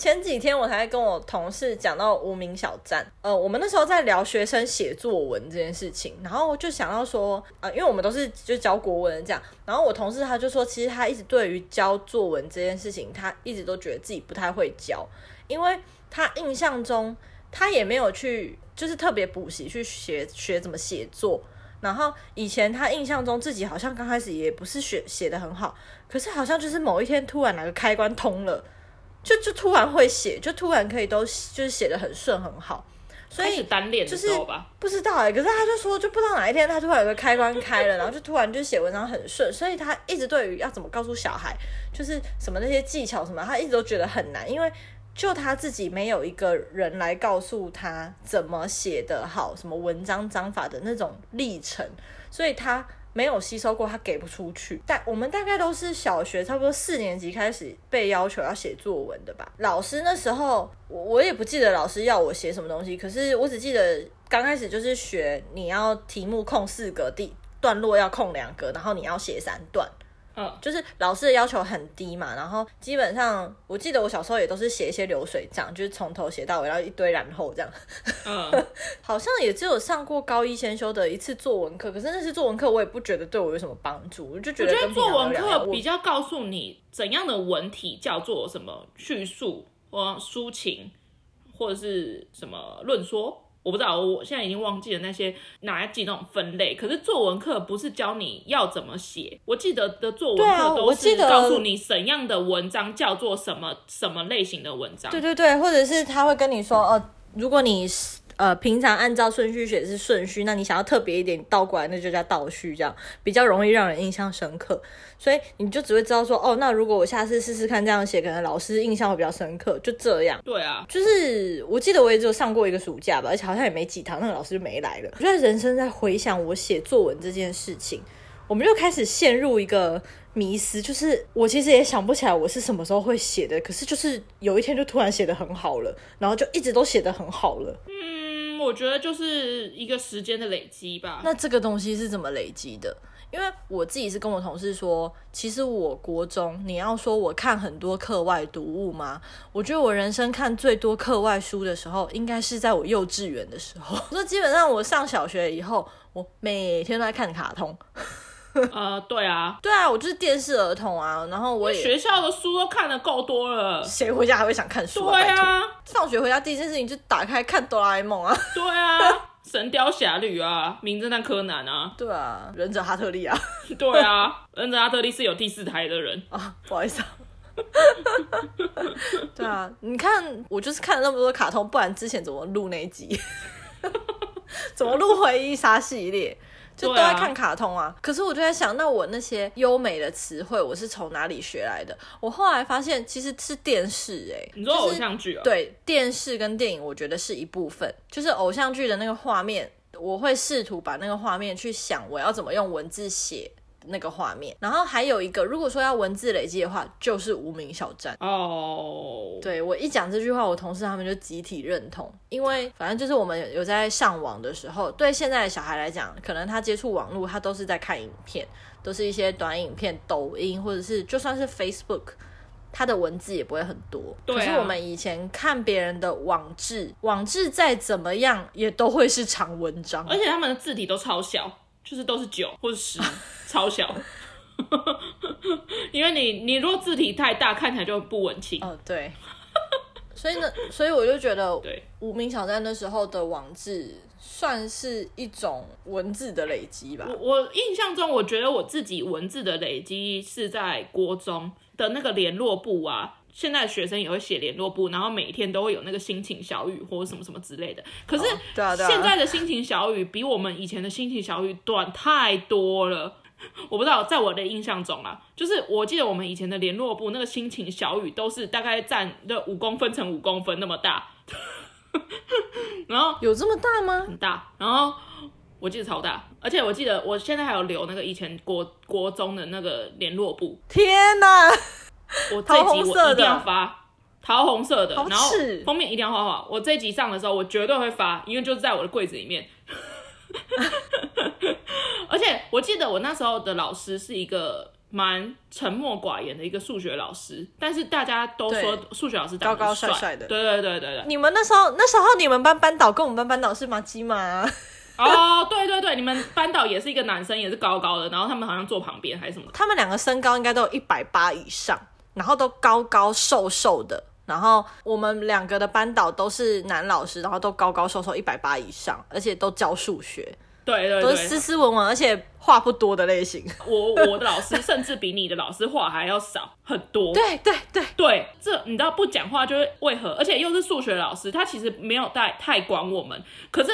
前几天我才跟我同事讲到无名小站，呃，我们那时候在聊学生写作文这件事情，然后就想到说，呃，因为我们都是就教国文这样，然后我同事他就说，其实他一直对于教作文这件事情，他一直都觉得自己不太会教，因为他印象中他也没有去就是特别补习去学学怎么写作，然后以前他印象中自己好像刚开始也不是学写得很好，可是好像就是某一天突然哪个开关通了。就就突然会写，就突然可以都就是写的很顺很好，所以单练的时候吧，不知道哎、欸，可是他就说就不知道哪一天他突然有个开关开了，然后就突然就写文章很顺，所以他一直对于要怎么告诉小孩，就是什么那些技巧什么，他一直都觉得很难，因为就他自己没有一个人来告诉他怎么写得好，什么文章章法的那种历程，所以他。没有吸收过，他给不出去。但我们大概都是小学差不多四年级开始被要求要写作文的吧。老师那时候，我我也不记得老师要我写什么东西，可是我只记得刚开始就是学你要题目空四格，第段落要空两格，然后你要写三段。嗯，就是老师的要求很低嘛，然后基本上我记得我小时候也都是写一些流水账，就是从头写到尾，然后一堆然后这样。嗯，好像也只有上过高一先修的一次作文课，可是那次作文课我也不觉得对我有什么帮助，我就觉得，我觉得作文课比较告诉你怎样的文体叫做什么叙述或抒情，或者是什么论说。我不知道，我现在已经忘记了那些哪几种分类。可是作文课不是教你要怎么写，我记得的作文课都是告诉你怎样的文章叫做什么什么类型的文章。对对对，或者是他会跟你说，哦、呃，如果你呃平常按照顺序写是顺序，那你想要特别一点倒过来，那就叫倒序，这样比较容易让人印象深刻。所以你就只会知道说，哦，那如果我下次试试看这样写，可能老师印象会比较深刻。就这样。对啊，就是我记得我也只有上过一个暑假吧，而且好像也没几堂，那个老师就没来了。我觉得人生在回想我写作文这件事情，我们就开始陷入一个迷思，就是我其实也想不起来我是什么时候会写的，可是就是有一天就突然写的很好了，然后就一直都写的很好了。嗯，我觉得就是一个时间的累积吧。那这个东西是怎么累积的？因为我自己是跟我同事说，其实我国中，你要说我看很多课外读物吗？我觉得我人生看最多课外书的时候，应该是在我幼稚园的时候。我说基本上我上小学以后，我每天都在看卡通。呃，对啊，对啊，我就是电视儿童啊。然后我也学校的书都看的够多了，谁回家还会想看书啊？对啊，放学回家第一件事情就打开看哆啦 A 梦啊。对啊。神雕侠侣啊，名侦探柯南啊，对啊，忍者哈特利啊，对啊，忍者哈特利是有第四台的人啊，不好意思啊，对啊，你看我就是看了那么多卡通，不然之前怎么录那一集？怎么录回忆杀系列？就都在看卡通啊，啊，可是我就在想，那我那些优美的词汇，我是从哪里学来的？我后来发现，其实是电视、欸，哎，你说偶像剧啊？对，电视跟电影，我觉得是一部分，就是偶像剧的那个画面，我会试图把那个画面去想，我要怎么用文字写。那个画面，然后还有一个，如果说要文字累积的话，就是无名小站哦。Oh. 对，我一讲这句话，我同事他们就集体认同，因为反正就是我们有在上网的时候，对现在的小孩来讲，可能他接触网络，他都是在看影片，都是一些短影片、抖音，或者是就算是 Facebook，他的文字也不会很多。对啊。可是我们以前看别人的网志，网志再怎么样也都会是长文章，而且他们的字体都超小。就是都是九或者十，超小，因为你你如果字体太大，看起来就不文青。哦，对，所以呢，所以我就觉得，对，无名小站那时候的网志算是一种文字的累积吧。我我印象中，我觉得我自己文字的累积是在国中的那个联络部啊。现在学生也会写联络簿，然后每天都会有那个心情小语或者什么什么之类的。可是现在的心情小语比我们以前的心情小语短太多了。我不知道，在我的印象中啊，就是我记得我们以前的联络簿那个心情小语都是大概占的五公分乘五公分那么大。然后有这么大吗？很大，然后我记得超大，而且我记得我现在还有留那个以前国国中的那个联络簿。天哪！我这集我一定要发桃红色的，然后封面一定要画画。我这集上的时候，我绝对会发，因为就是在我的柜子里面。而且我记得我那时候的老师是一个蛮沉默寡言的一个数学老师，但是大家都说数学老师高高帅帅的。对对对对对。你们那时候那时候你们班班导跟我们班班导是麻吉吗？哦，对对对，你们班导也是一个男生，也是高高的，然后他们好像坐旁边还是什么？他们两个身高应该都有一百八以上。然后都高高瘦瘦的，然后我们两个的班导都是男老师，然后都高高瘦瘦，一百八以上，而且都教数学，对对对，都是斯斯文文，而且话不多的类型。我我的老师甚至比你的老师话还要少很多。对对对对，这你知道不讲话就是为何？而且又是数学老师，他其实没有太太管我们，可是。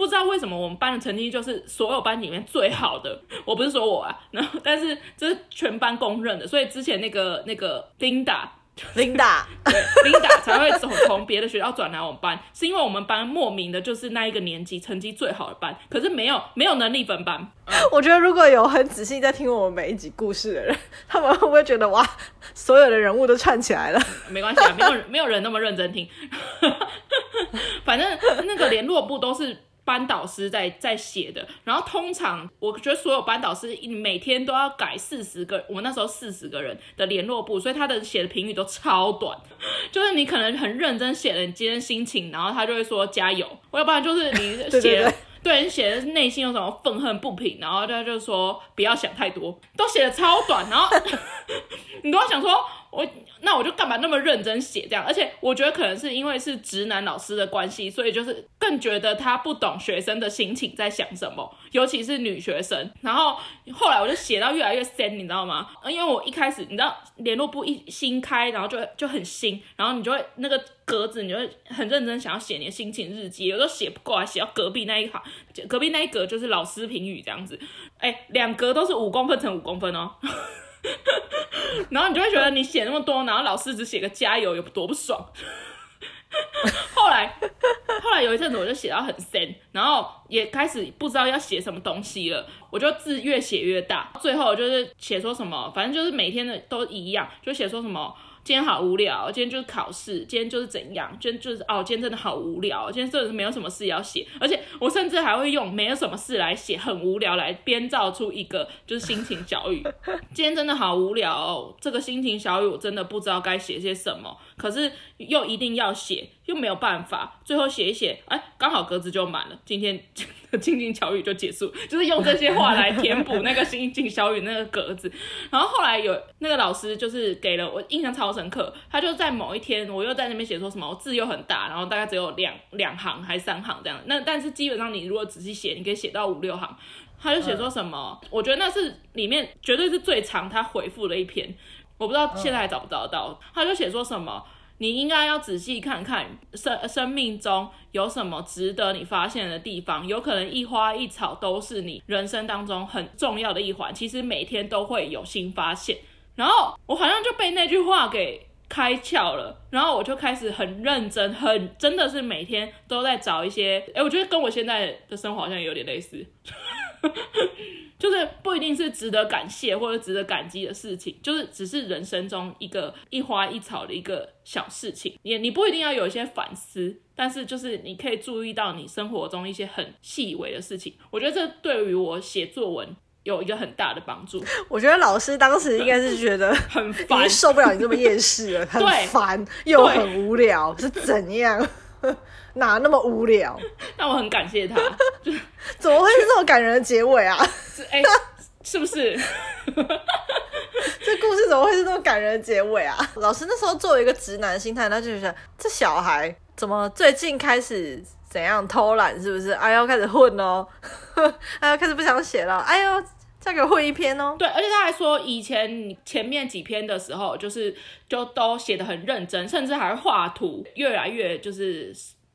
不知道为什么我们班的成绩就是所有班里面最好的，我不是说我啊，然后但是这是全班公认的，所以之前那个那个 Linda，Linda，对，Linda 才会从从别的学校转来我们班，是因为我们班莫名的就是那一个年级成绩最好的班，可是没有没有能力分班。嗯、我觉得如果有很仔细在听我们每一集故事的人，他们会不会觉得哇，所有的人物都串起来了？没关系啊，没有没有人那么认真听，反正那个联络部都是。班导师在在写的，然后通常我觉得所有班导师每天都要改四十个，我们那时候四十个人的联络簿，所以他的写的评语都超短，就是你可能很认真写了你今天心情，然后他就会说加油，我要不然就是你写 对，对，对，对你写的内心有什么愤恨不平，然后他就说不要想太多，都写的超短，然后 你都要想说。我那我就干嘛那么认真写这样？而且我觉得可能是因为是直男老师的关系，所以就是更觉得他不懂学生的心情在想什么，尤其是女学生。然后后来我就写到越来越深，你知道吗？因为我一开始你知道联络簿一新开，然后就就很新，然后你就会那个格子，你就会很认真想要写你的心情日记，有时候写不过来，写到隔壁那一行，隔壁那一格就是老师评语这样子。哎，两格都是五公分乘五公分哦。然后你就会觉得你写那么多，然后老师只写个加油，有多不爽。后来，后来有一阵子我就写到很深，然后也开始不知道要写什么东西了。我就字越写越大，最后就是写说什么，反正就是每天的都一样，就写说什么。今天好无聊，今天就是考试，今天就是怎样，今天就是哦，今天真的好无聊，今天真的是没有什么事要写，而且我甚至还会用没有什么事来写很无聊来编造出一个就是心情小语。今天真的好无聊哦，这个心情小语我真的不知道该写些什么，可是又一定要写，又没有办法，最后写一写，哎，刚好格子就满了，今天。心情小语就结束，就是用这些话来填补那个心情小语那个格子。然后后来有那个老师就是给了我印象超深刻，他就在某一天，我又在那边写说什么，我字又很大，然后大概只有两两行还是三行这样。那但是基本上你如果仔细写，你可以写到五六行。他就写说什么，我觉得那是里面绝对是最长他回复的一篇，我不知道现在还找不找得到。他就写说什么。你应该要仔细看看生生命中有什么值得你发现的地方，有可能一花一草都是你人生当中很重要的一环。其实每天都会有新发现，然后我好像就被那句话给开窍了，然后我就开始很认真，很真的是每天都在找一些，诶，我觉得跟我现在的生活好像有点类似。就是不一定是值得感谢或者值得感激的事情，就是只是人生中一个一花一草的一个小事情。你你不一定要有一些反思，但是就是你可以注意到你生活中一些很细微的事情。我觉得这对于我写作文有一个很大的帮助。我觉得老师当时应该是觉得 很烦，受不了你这么厌世了，很烦又很无聊，是怎样？哪那么无聊？那我很感谢他，就怎么会是这么感人的结尾啊？哎、欸，是不是？这故事怎么会是这么感人的结尾啊？老师那时候作为一个直男心态，他就觉得这小孩怎么最近开始怎样偷懒？是不是？哎呦，开始混哦！哎呦，开始不想写了！哎呦，再给我混一篇哦！对，而且他还说，以前你前面几篇的时候，就是就都写的很认真，甚至还会画图，越来越就是。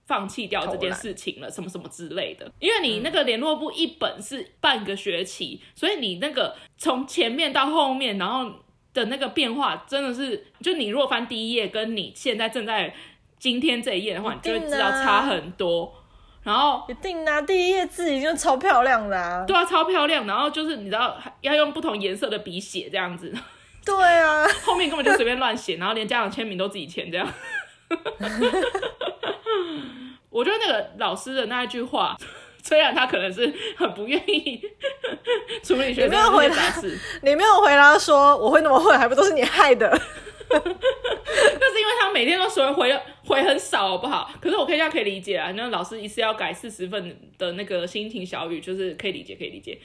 放弃掉这件事情了，什么什么之类的。因为你那个联络簿一本是半个学期，嗯、所以你那个从前面到后面，然后的那个变化真的是，就你如果翻第一页，跟你现在正在今天这一页的话，你就会知道差很多。然后一定啊，第一页字已经超漂亮啦，啊。对啊，超漂亮。然后就是你知道要用不同颜色的笔写这样子。对啊，后面根本就随便乱写，然后连家长签名都自己签这样。我觉得那个老师的那一句话，虽然他可能是很不愿意处理学生的杂事，你没有回答说我会那么混，还不都是你害的。那是因为他每天都说回回很少，好不好？可是我可以这样可以理解啊。那老师一次要改四十份的那个心情小语，就是可以理解，可以理解。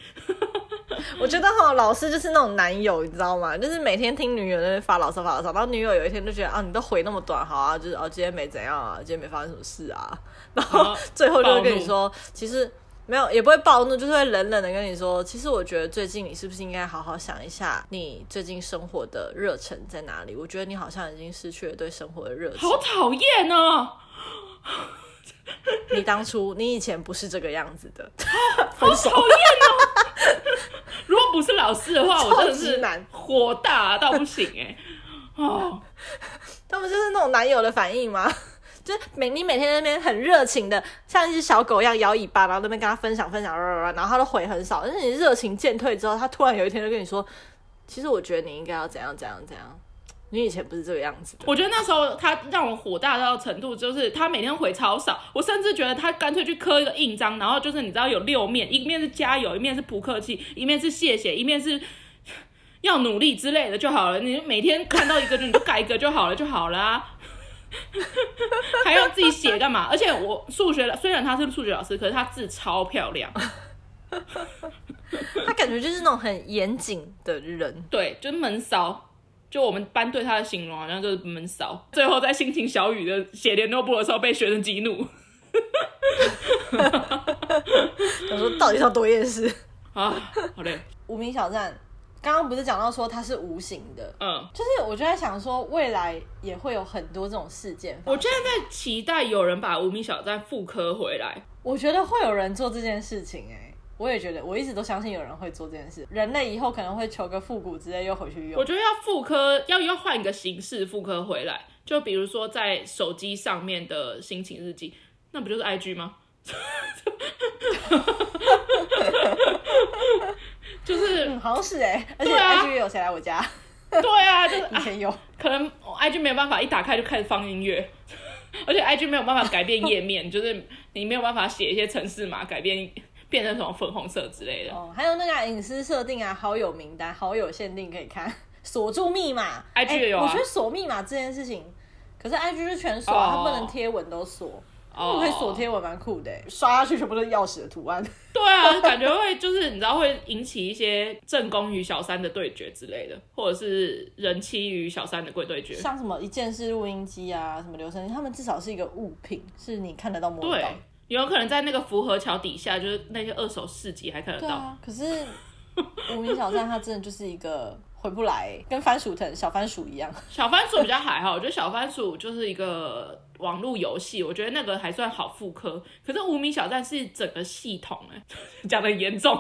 我觉得哈，老师就是那种男友，你知道吗？就是每天听女友那边发牢骚发牢骚，然后女友有一天就觉得啊，你都回那么短，好啊，就是哦、啊，今天没怎样啊，今天没发生什么事啊，然后最后就会跟你说，其实。没有，也不会暴怒，就是会冷冷的跟你说，其实我觉得最近你是不是应该好好想一下，你最近生活的热忱在哪里？我觉得你好像已经失去了对生活的热情。好讨厌哦！你当初，你以前不是这个样子的，好讨厌哦！如果不是老师的话，我真的是火大到不行哎！哦，他们就是那种男友的反应吗？就每你每天在那边很热情的，像一只小狗一样摇尾巴，然后那边跟他分享分享，然后他都回很少。但是你热情渐退之后，他突然有一天就跟你说：“其实我觉得你应该要怎样怎样怎样。”你以前不是这个样子。我觉得那时候他让我火大到程度，就是他每天回超少。我甚至觉得他干脆去刻一个印章，然后就是你知道有六面，一面是加油，一面是不客气，一面是谢谢，一面是要努力之类的就好了。你每天看到一个就你就改一个就好了就好了啊。还要自己写干嘛？而且我数学虽然他是数学老师，可是他字超漂亮。他感觉就是那种很严谨的人，对，就是闷骚。就我们班对他的形容好像就是闷骚。最后在心情小雨的写联络簿的时候被学生激怒。我说到底要多厌世啊？好嘞，无名小站。刚刚不是讲到说它是无形的，嗯，就是我就在想说，未来也会有很多这种事件。我现在在期待有人把无名小站复刻回来。我觉得会有人做这件事情，哎，我也觉得，我一直都相信有人会做这件事。人类以后可能会求个复古之类，又回去用。我觉得要复刻，要要换一个形式复刻回来，就比如说在手机上面的心情日记，那不就是 IG 吗？就是、嗯、好像是哎、欸，而且 IG 有谁来我家？对啊，就是 以前有、啊，可能 IG 没有办法一打开就开始放音乐，而且 IG 没有办法改变页面，就是你没有办法写一些程式码改变变成什么粉红色之类的。哦，还有那个隐私设定啊，好友名单、好友限定可以看，锁住密码，IG 也有啊。我觉得锁密码这件事情，可是 IG 是全锁，它、哦、不能贴文都锁。哦，可以锁贴文蛮酷的，刷下去全部都是钥匙的图案。对啊，感觉会就是你知道会引起一些正宫与小三的对决之类的，或者是人妻与小三的贵对决。像什么一键式录音机啊，什么留声机，他们至少是一个物品，是你看得到摸得到。对，有可能在那个福和桥底下，就是那些二手市集还看得到。啊、可是无名小站它真的就是一个。回不来，跟番薯藤小番薯一样。小番薯比较还好，我觉得小番薯就是一个网络游戏，我觉得那个还算好复刻。可是无名小站是整个系统，哎，讲的严重。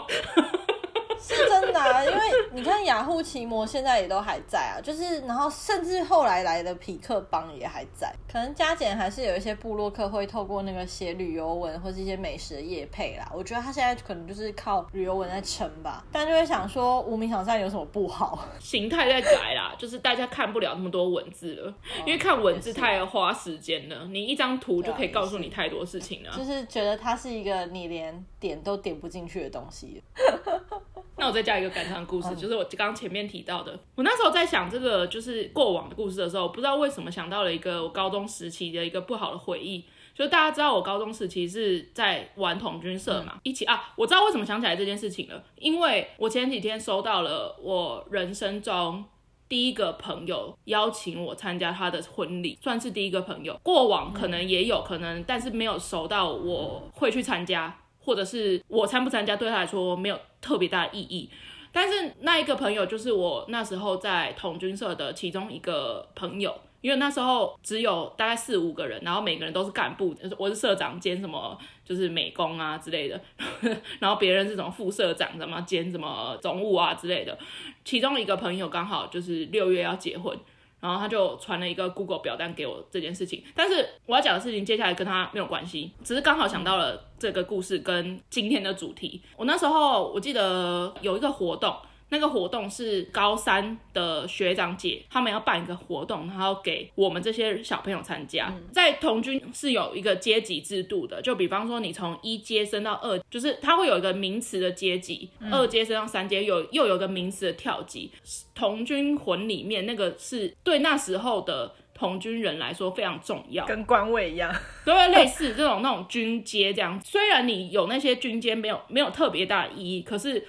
是真的啊，因为你看雅虎奇摩现在也都还在啊，就是然后甚至后来来的匹克邦也还在，可能加减还是有一些部落客会透过那个写旅游文或是一些美食的业配啦。我觉得他现在可能就是靠旅游文在撑吧，但就会想说无名小站有什么不好？形态在改啦，就是大家看不了那么多文字了，因为看文字太花时间了，你一张图就可以告诉你太多事情了，就是觉得它是一个你连点都点不进去的东西。那我再加一个感伤故事，就是我刚刚前面提到的。我那时候在想这个就是过往的故事的时候，不知道为什么想到了一个我高中时期的一个不好的回忆。就是大家知道我高中时期是在玩童军社嘛，一起啊，我知道为什么想起来这件事情了，因为我前几天收到了我人生中第一个朋友邀请我参加他的婚礼，算是第一个朋友。过往可能也有可能，但是没有熟到我会去参加。或者是我参不参加对他来说没有特别大的意义，但是那一个朋友就是我那时候在童军社的其中一个朋友，因为那时候只有大概四五个人，然后每个人都是干部，我是社长兼什么就是美工啊之类的，然后别人是什么副社长什么兼什么总务啊之类的，其中一个朋友刚好就是六月要结婚。然后他就传了一个 Google 表单给我这件事情。但是我要讲的事情接下来跟他没有关系，只是刚好想到了这个故事跟今天的主题。我那时候我记得有一个活动。那个活动是高三的学长姐，他们要办一个活动，然后给我们这些小朋友参加。嗯、在童军是有一个阶级制度的，就比方说你从一阶升到二，就是它会有一个名词的阶级，嗯、二阶升到三阶，有又有一个名词的跳级。童军魂里面那个是对那时候的童军人来说非常重要，跟官位一样，对，类似这种那种军阶这样。虽然你有那些军阶没有没有特别大的意义，可是。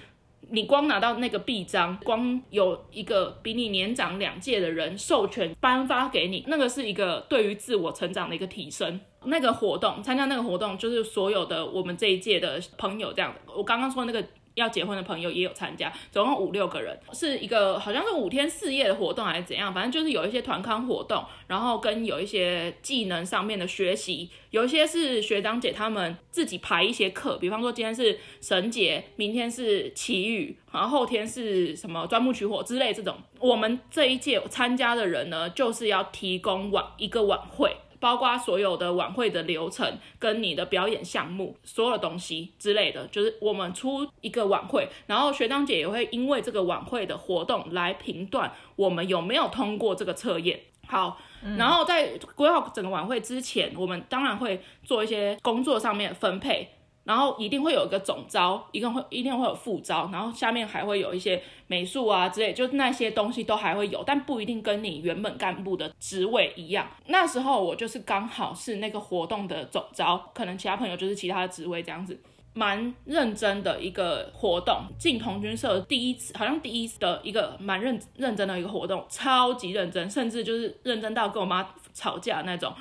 你光拿到那个臂章，光有一个比你年长两届的人授权颁发给你，那个是一个对于自我成长的一个提升。那个活动，参加那个活动，就是所有的我们这一届的朋友这样。我刚刚说那个。要结婚的朋友也有参加，总共五六个人，是一个好像是五天四夜的活动还是怎样，反正就是有一些团康活动，然后跟有一些技能上面的学习，有一些是学长姐他们自己排一些课，比方说今天是绳结，明天是祈雨，然后后天是什么钻木取火之类这种。我们这一届参加的人呢，就是要提供晚一个晚会。包括所有的晚会的流程跟你的表演项目，所有东西之类的，就是我们出一个晚会，然后学长姐也会因为这个晚会的活动来评断我们有没有通过这个测验。好，然后在规划整个晚会之前，我们当然会做一些工作上面的分配。然后一定会有一个总招，一定会一定会有副招，然后下面还会有一些美术啊之类，就那些东西都还会有，但不一定跟你原本干部的职位一样。那时候我就是刚好是那个活动的总招，可能其他朋友就是其他的职位这样子，蛮认真的一个活动。进童军社第一次，好像第一次的一个蛮认认真的一个活动，超级认真，甚至就是认真到跟我妈吵架那种。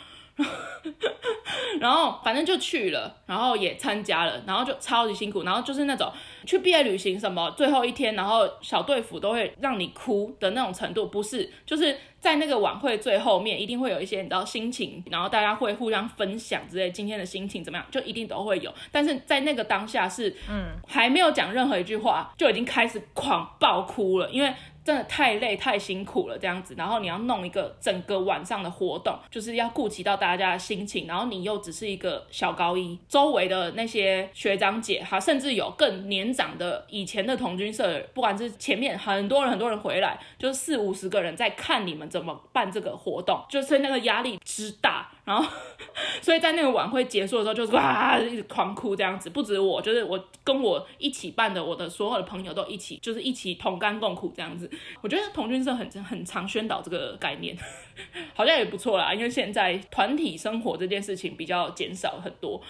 然后反正就去了，然后也参加了，然后就超级辛苦，然后就是那种去毕业旅行什么最后一天，然后小队服都会让你哭的那种程度，不是，就是在那个晚会最后面一定会有一些你知道心情，然后大家会互相分享之类今天的心情怎么样，就一定都会有，但是在那个当下是，嗯，还没有讲任何一句话就已经开始狂爆哭了，因为。真的太累太辛苦了，这样子，然后你要弄一个整个晚上的活动，就是要顾及到大家的心情，然后你又只是一个小高一，周围的那些学长姐哈，甚至有更年长的以前的同军社，不管是前面很多人很多人回来，就是四五十个人在看你们怎么办这个活动，就是那个压力之大。然后，所以在那个晚会结束的时候，就是哇，一直狂哭这样子。不止我，就是我跟我一起办的，我的所有的朋友都一起，就是一起同甘共苦这样子。我觉得童军社很很常宣导这个概念，好像也不错啦。因为现在团体生活这件事情比较减少很多。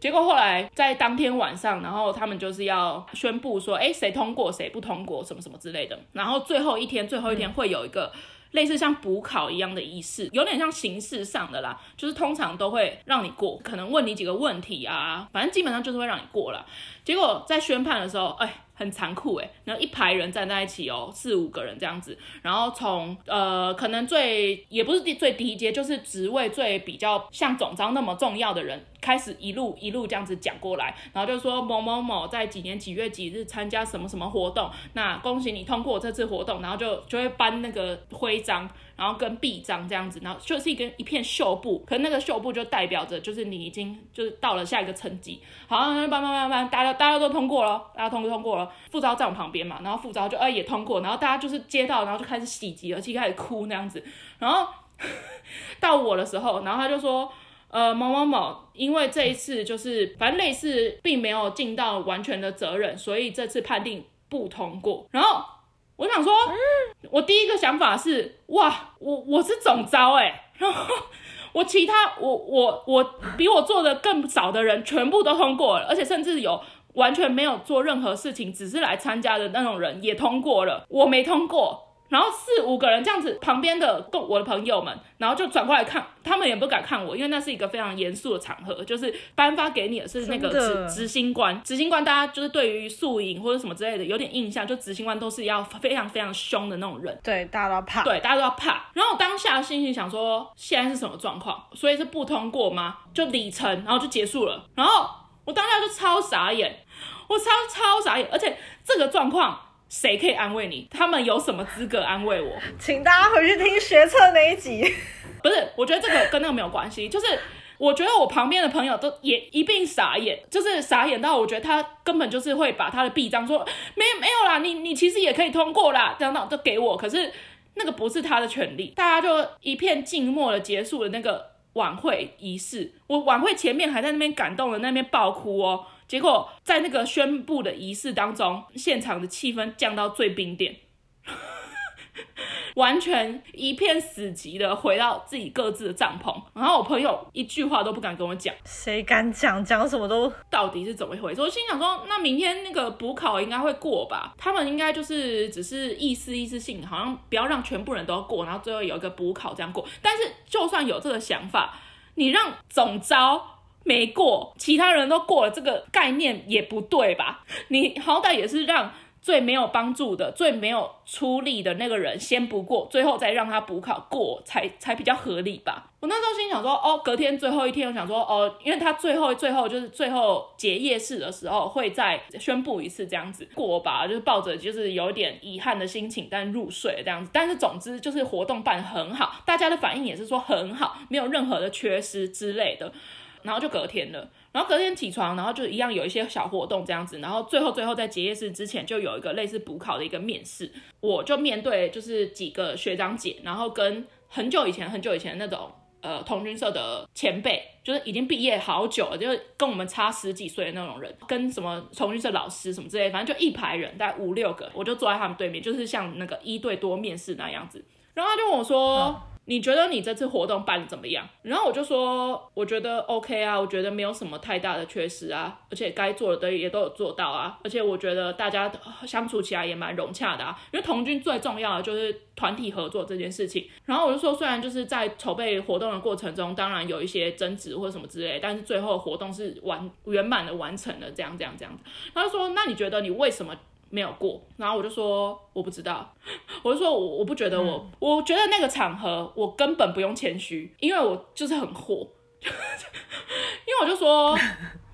结果后来在当天晚上，然后他们就是要宣布说，哎，谁通过，谁不通过，什么什么之类的。然后最后一天，最后一天会有一个。类似像补考一样的仪式，有点像形式上的啦，就是通常都会让你过，可能问你几个问题啊，反正基本上就是会让你过了。结果在宣判的时候，哎。很残酷诶，然后一排人站在一起哦，四五个人这样子，然后从呃可能最也不是第最低阶，就是职位最比较像总章那么重要的人开始一路一路这样子讲过来，然后就说某某某在几年几月几日参加什么什么活动，那恭喜你通过这次活动，然后就就会颁那个徽章。然后跟臂章这样子，然后就是一根一片袖布，可是那个袖布就代表着就是你已经就是到了下一个层级。好，慢慢慢慢慢，大家大家都通过了，大家通过通过了。副招在我旁边嘛，然后副招就哎也通过，然后大家就是接到，然后就开始喜极而泣，开始哭那样子。然后到我的时候，然后他就说，呃某某某，因为这一次就是反正类似并没有尽到完全的责任，所以这次判定不通过。然后。我想说，我第一个想法是，哇，我我是总招哎，然后我其他我我我比我做的更少的人全部都通过了，而且甚至有完全没有做任何事情，只是来参加的那种人也通过了，我没通过。然后四五个人这样子，旁边的共我的朋友们，然后就转过来看，他们也不敢看我，因为那是一个非常严肃的场合，就是颁发给你的是那个执执行官，执行官大家就是对于宿营或者什么之类的有点印象，就执行官都是要非常非常凶的那种人，对，大家都要怕，对，大家都要怕。然后我当下心情想说，现在是什么状况？所以是不通过吗？就里程，然后就结束了。然后我当下就超傻眼，我超超傻眼，而且这个状况。谁可以安慰你？他们有什么资格安慰我？请大家回去听学测那一集。不是，我觉得这个跟那个没有关系，就是。我觉得我旁边的朋友都也一并傻眼，就是傻眼到我觉得他根本就是会把他的臂章说没有没有啦，你你其实也可以通过啦，这样都给我，可是那个不是他的权利。大家就一片静默的结束了那个晚会仪式。我晚会前面还在那边感动的那边爆哭哦，结果在那个宣布的仪式当中，现场的气氛降到最冰点。完全一片死寂的回到自己各自的帐篷，然后我朋友一句话都不敢跟我讲，谁敢讲？讲什么都到底是怎么一回事？我心想说，那明天那个补考应该会过吧？他们应该就是只是意思意思性，好像不要让全部人都过，然后最后有一个补考这样过。但是就算有这个想法，你让总招没过，其他人都过了，这个概念也不对吧？你好歹也是让。最没有帮助的、最没有出力的那个人先不过，最后再让他补考过，才才比较合理吧。我那时候心想说，哦，隔天最后一天，我想说，哦，因为他最后最后就是最后结业式的时候会再宣布一次这样子过吧，就是抱着就是有点遗憾的心情，但入睡这样子。但是总之就是活动办很好，大家的反应也是说很好，没有任何的缺失之类的。然后就隔天了。然后隔天起床，然后就一样有一些小活动这样子，然后最后最后在结业式之前就有一个类似补考的一个面试，我就面对就是几个学长姐，然后跟很久以前很久以前那种呃同军社的前辈，就是已经毕业好久了，就是跟我们差十几岁的那种人，跟什么同军社老师什么之类，反正就一排人，大概五六个，我就坐在他们对面，就是像那个一对多面试那样子，然后他就问我说。你觉得你这次活动办得怎么样？然后我就说，我觉得 OK 啊，我觉得没有什么太大的缺失啊，而且该做的也都有做到啊，而且我觉得大家相处起来也蛮融洽的啊，因为童军最重要的就是团体合作这件事情。然后我就说，虽然就是在筹备活动的过程中，当然有一些争执或者什么之类，但是最后活动是完圆满的完成了，这样这样这样。他就说，那你觉得你为什么？没有过，然后我就说我不知道，我就说我我不觉得我，嗯、我觉得那个场合我根本不用谦虚，因为我就是很火，因为我就说，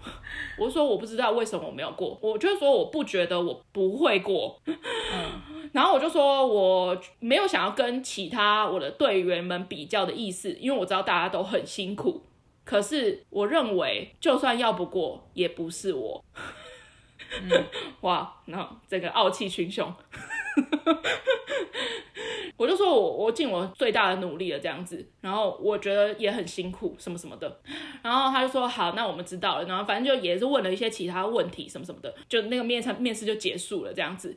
我就说我不知道为什么我没有过，我就说我不觉得我不会过，嗯、然后我就说我没有想要跟其他我的队员们比较的意思，因为我知道大家都很辛苦，可是我认为就算要不过也不是我。嗯、哇，然后这个傲气群雄，我就说我我尽我最大的努力了这样子，然后我觉得也很辛苦什么什么的，然后他就说好，那我们知道了，然后反正就也是问了一些其他问题什么什么的，就那个面试面试就结束了这样子，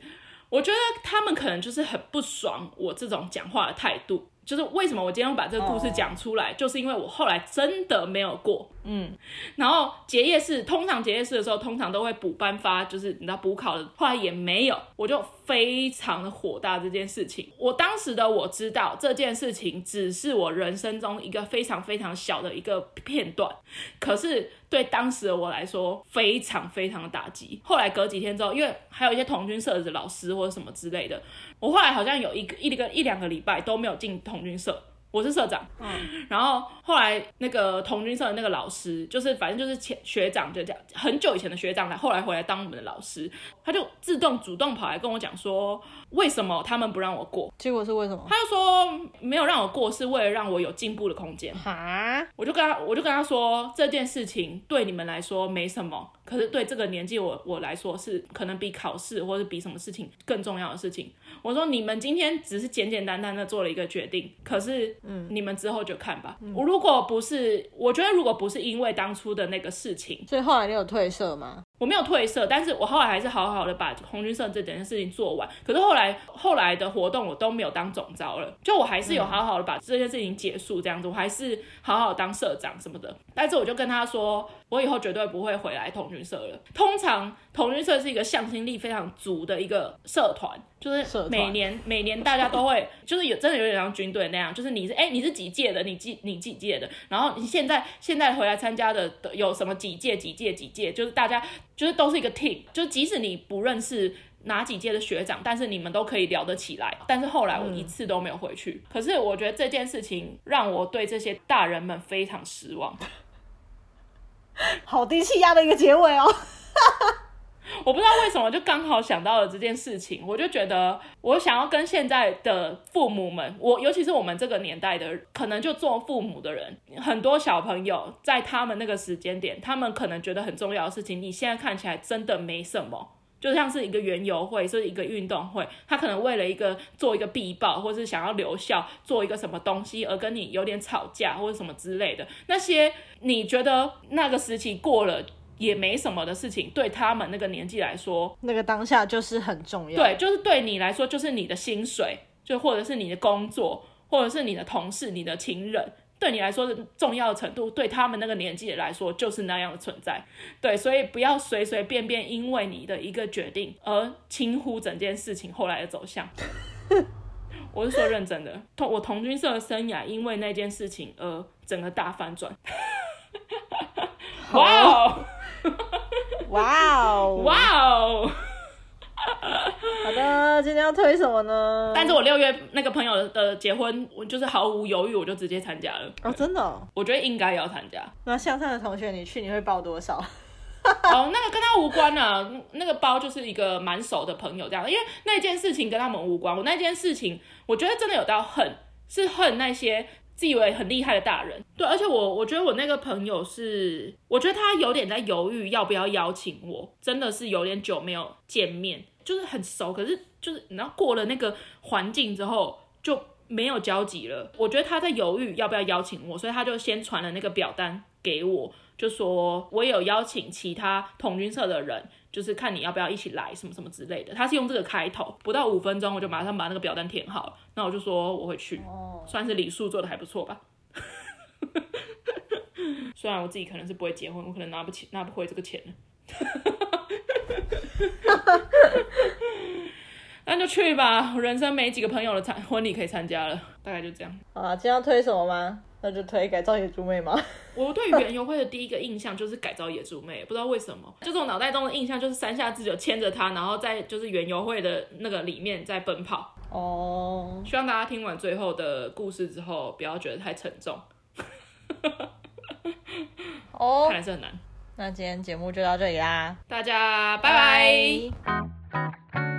我觉得他们可能就是很不爽我这种讲话的态度。就是为什么我今天会把这个故事讲出来，oh. 就是因为我后来真的没有过，嗯，然后结业式通常结业式的时候，通常都会补班发，就是你知道补考的，后来也没有，我就非常的火大这件事情。我当时的我知道这件事情只是我人生中一个非常非常小的一个片段，可是对当时的我来说非常非常的打击。后来隔几天之后，因为还有一些童军社的老师或者什么之类的。我后来好像有一个一个一两个礼拜都没有进童军社，我是社长。嗯，然后后来那个同军社的那个老师，就是反正就是前学长，就这样很久以前的学长来，后来回来当我们的老师，他就自动主动跑来跟我讲说，为什么他们不让我过？结果是为什么？他就说没有让我过，是为了让我有进步的空间。哈，我就跟他我就跟他说，这件事情对你们来说没什么。可是对这个年纪我我来说是可能比考试或者比什么事情更重要的事情。我说你们今天只是简简单单的做了一个决定，可是嗯，你们之后就看吧。我、嗯、如果不是，我觉得如果不是因为当初的那个事情，所以后来你有退社吗？我没有退社，但是我后来还是好好的把红军社这件事情做完。可是后来后来的活动我都没有当总招了，就我还是有好好的把这件事情结束这样子，我还是好好当社长什么的。但是我就跟他说，我以后绝对不会回来童军社了。通常童军社是一个向心力非常足的一个社团，就是每年每年大家都会，就是有真的有点像军队那样，就是你是哎、欸、你是几届的，你几你几届的，然后你现在现在回来参加的有什么几届几届几届，就是大家。就是都是一个 team，就即使你不认识哪几届的学长，但是你们都可以聊得起来。但是后来我一次都没有回去。嗯、可是我觉得这件事情让我对这些大人们非常失望。好低气压的一个结尾哦。我不知道为什么就刚好想到了这件事情，我就觉得我想要跟现在的父母们，我尤其是我们这个年代的，可能就做父母的人，很多小朋友在他们那个时间点，他们可能觉得很重要的事情，你现在看起来真的没什么。就像是一个园游会，是一个运动会，他可能为了一个做一个必报，或是想要留校做一个什么东西，而跟你有点吵架或者什么之类的。那些你觉得那个时期过了也没什么的事情，对他们那个年纪来说，那个当下就是很重要。对，就是对你来说，就是你的薪水，就或者是你的工作，或者是你的同事、你的情人。对你来说的重要的程度，对他们那个年纪来说就是那样的存在。对，所以不要随随便便因为你的一个决定而轻忽整件事情后来的走向。我是说认真的，同我同军社的生涯因为那件事情而整个大反转。哇哦！哇哦！哇哦！好的，今天要推什么呢？但是我六月那个朋友的结婚，我就是毫无犹豫，我就直接参加了。哦，真的哦？我觉得应该要参加。那向上的同学，你去你会报多少？哦，那个跟他无关啊，那个包就是一个蛮熟的朋友这样，因为那件事情跟他们无关。我那件事情，我觉得真的有到恨，是恨那些自以为很厉害的大人。对，而且我我觉得我那个朋友是，我觉得他有点在犹豫要不要邀请我，真的是有点久没有见面。就是很熟，可是就是然后过了那个环境之后就没有交集了。我觉得他在犹豫要不要邀请我，所以他就先传了那个表单给我，就说我有邀请其他同军社的人，就是看你要不要一起来什么什么之类的。他是用这个开头，不到五分钟我就马上把那个表单填好了。那我就说我会去，算是礼数做的还不错吧。虽然我自己可能是不会结婚，我可能拿不起拿不回这个钱。那就去吧，人生没几个朋友的参婚礼可以参加了，大概就这样。啊，今天要推什么吗？那就推改造野猪妹吗？我对园游会的第一个印象就是改造野猪妹，不知道为什么，就这种脑袋中的印象就是山下智久牵着她，然后在就是园游会的那个里面在奔跑。哦，希望大家听完最后的故事之后，不要觉得太沉重。哦，看来是很难。那今天节目就到这里啦，大家拜拜。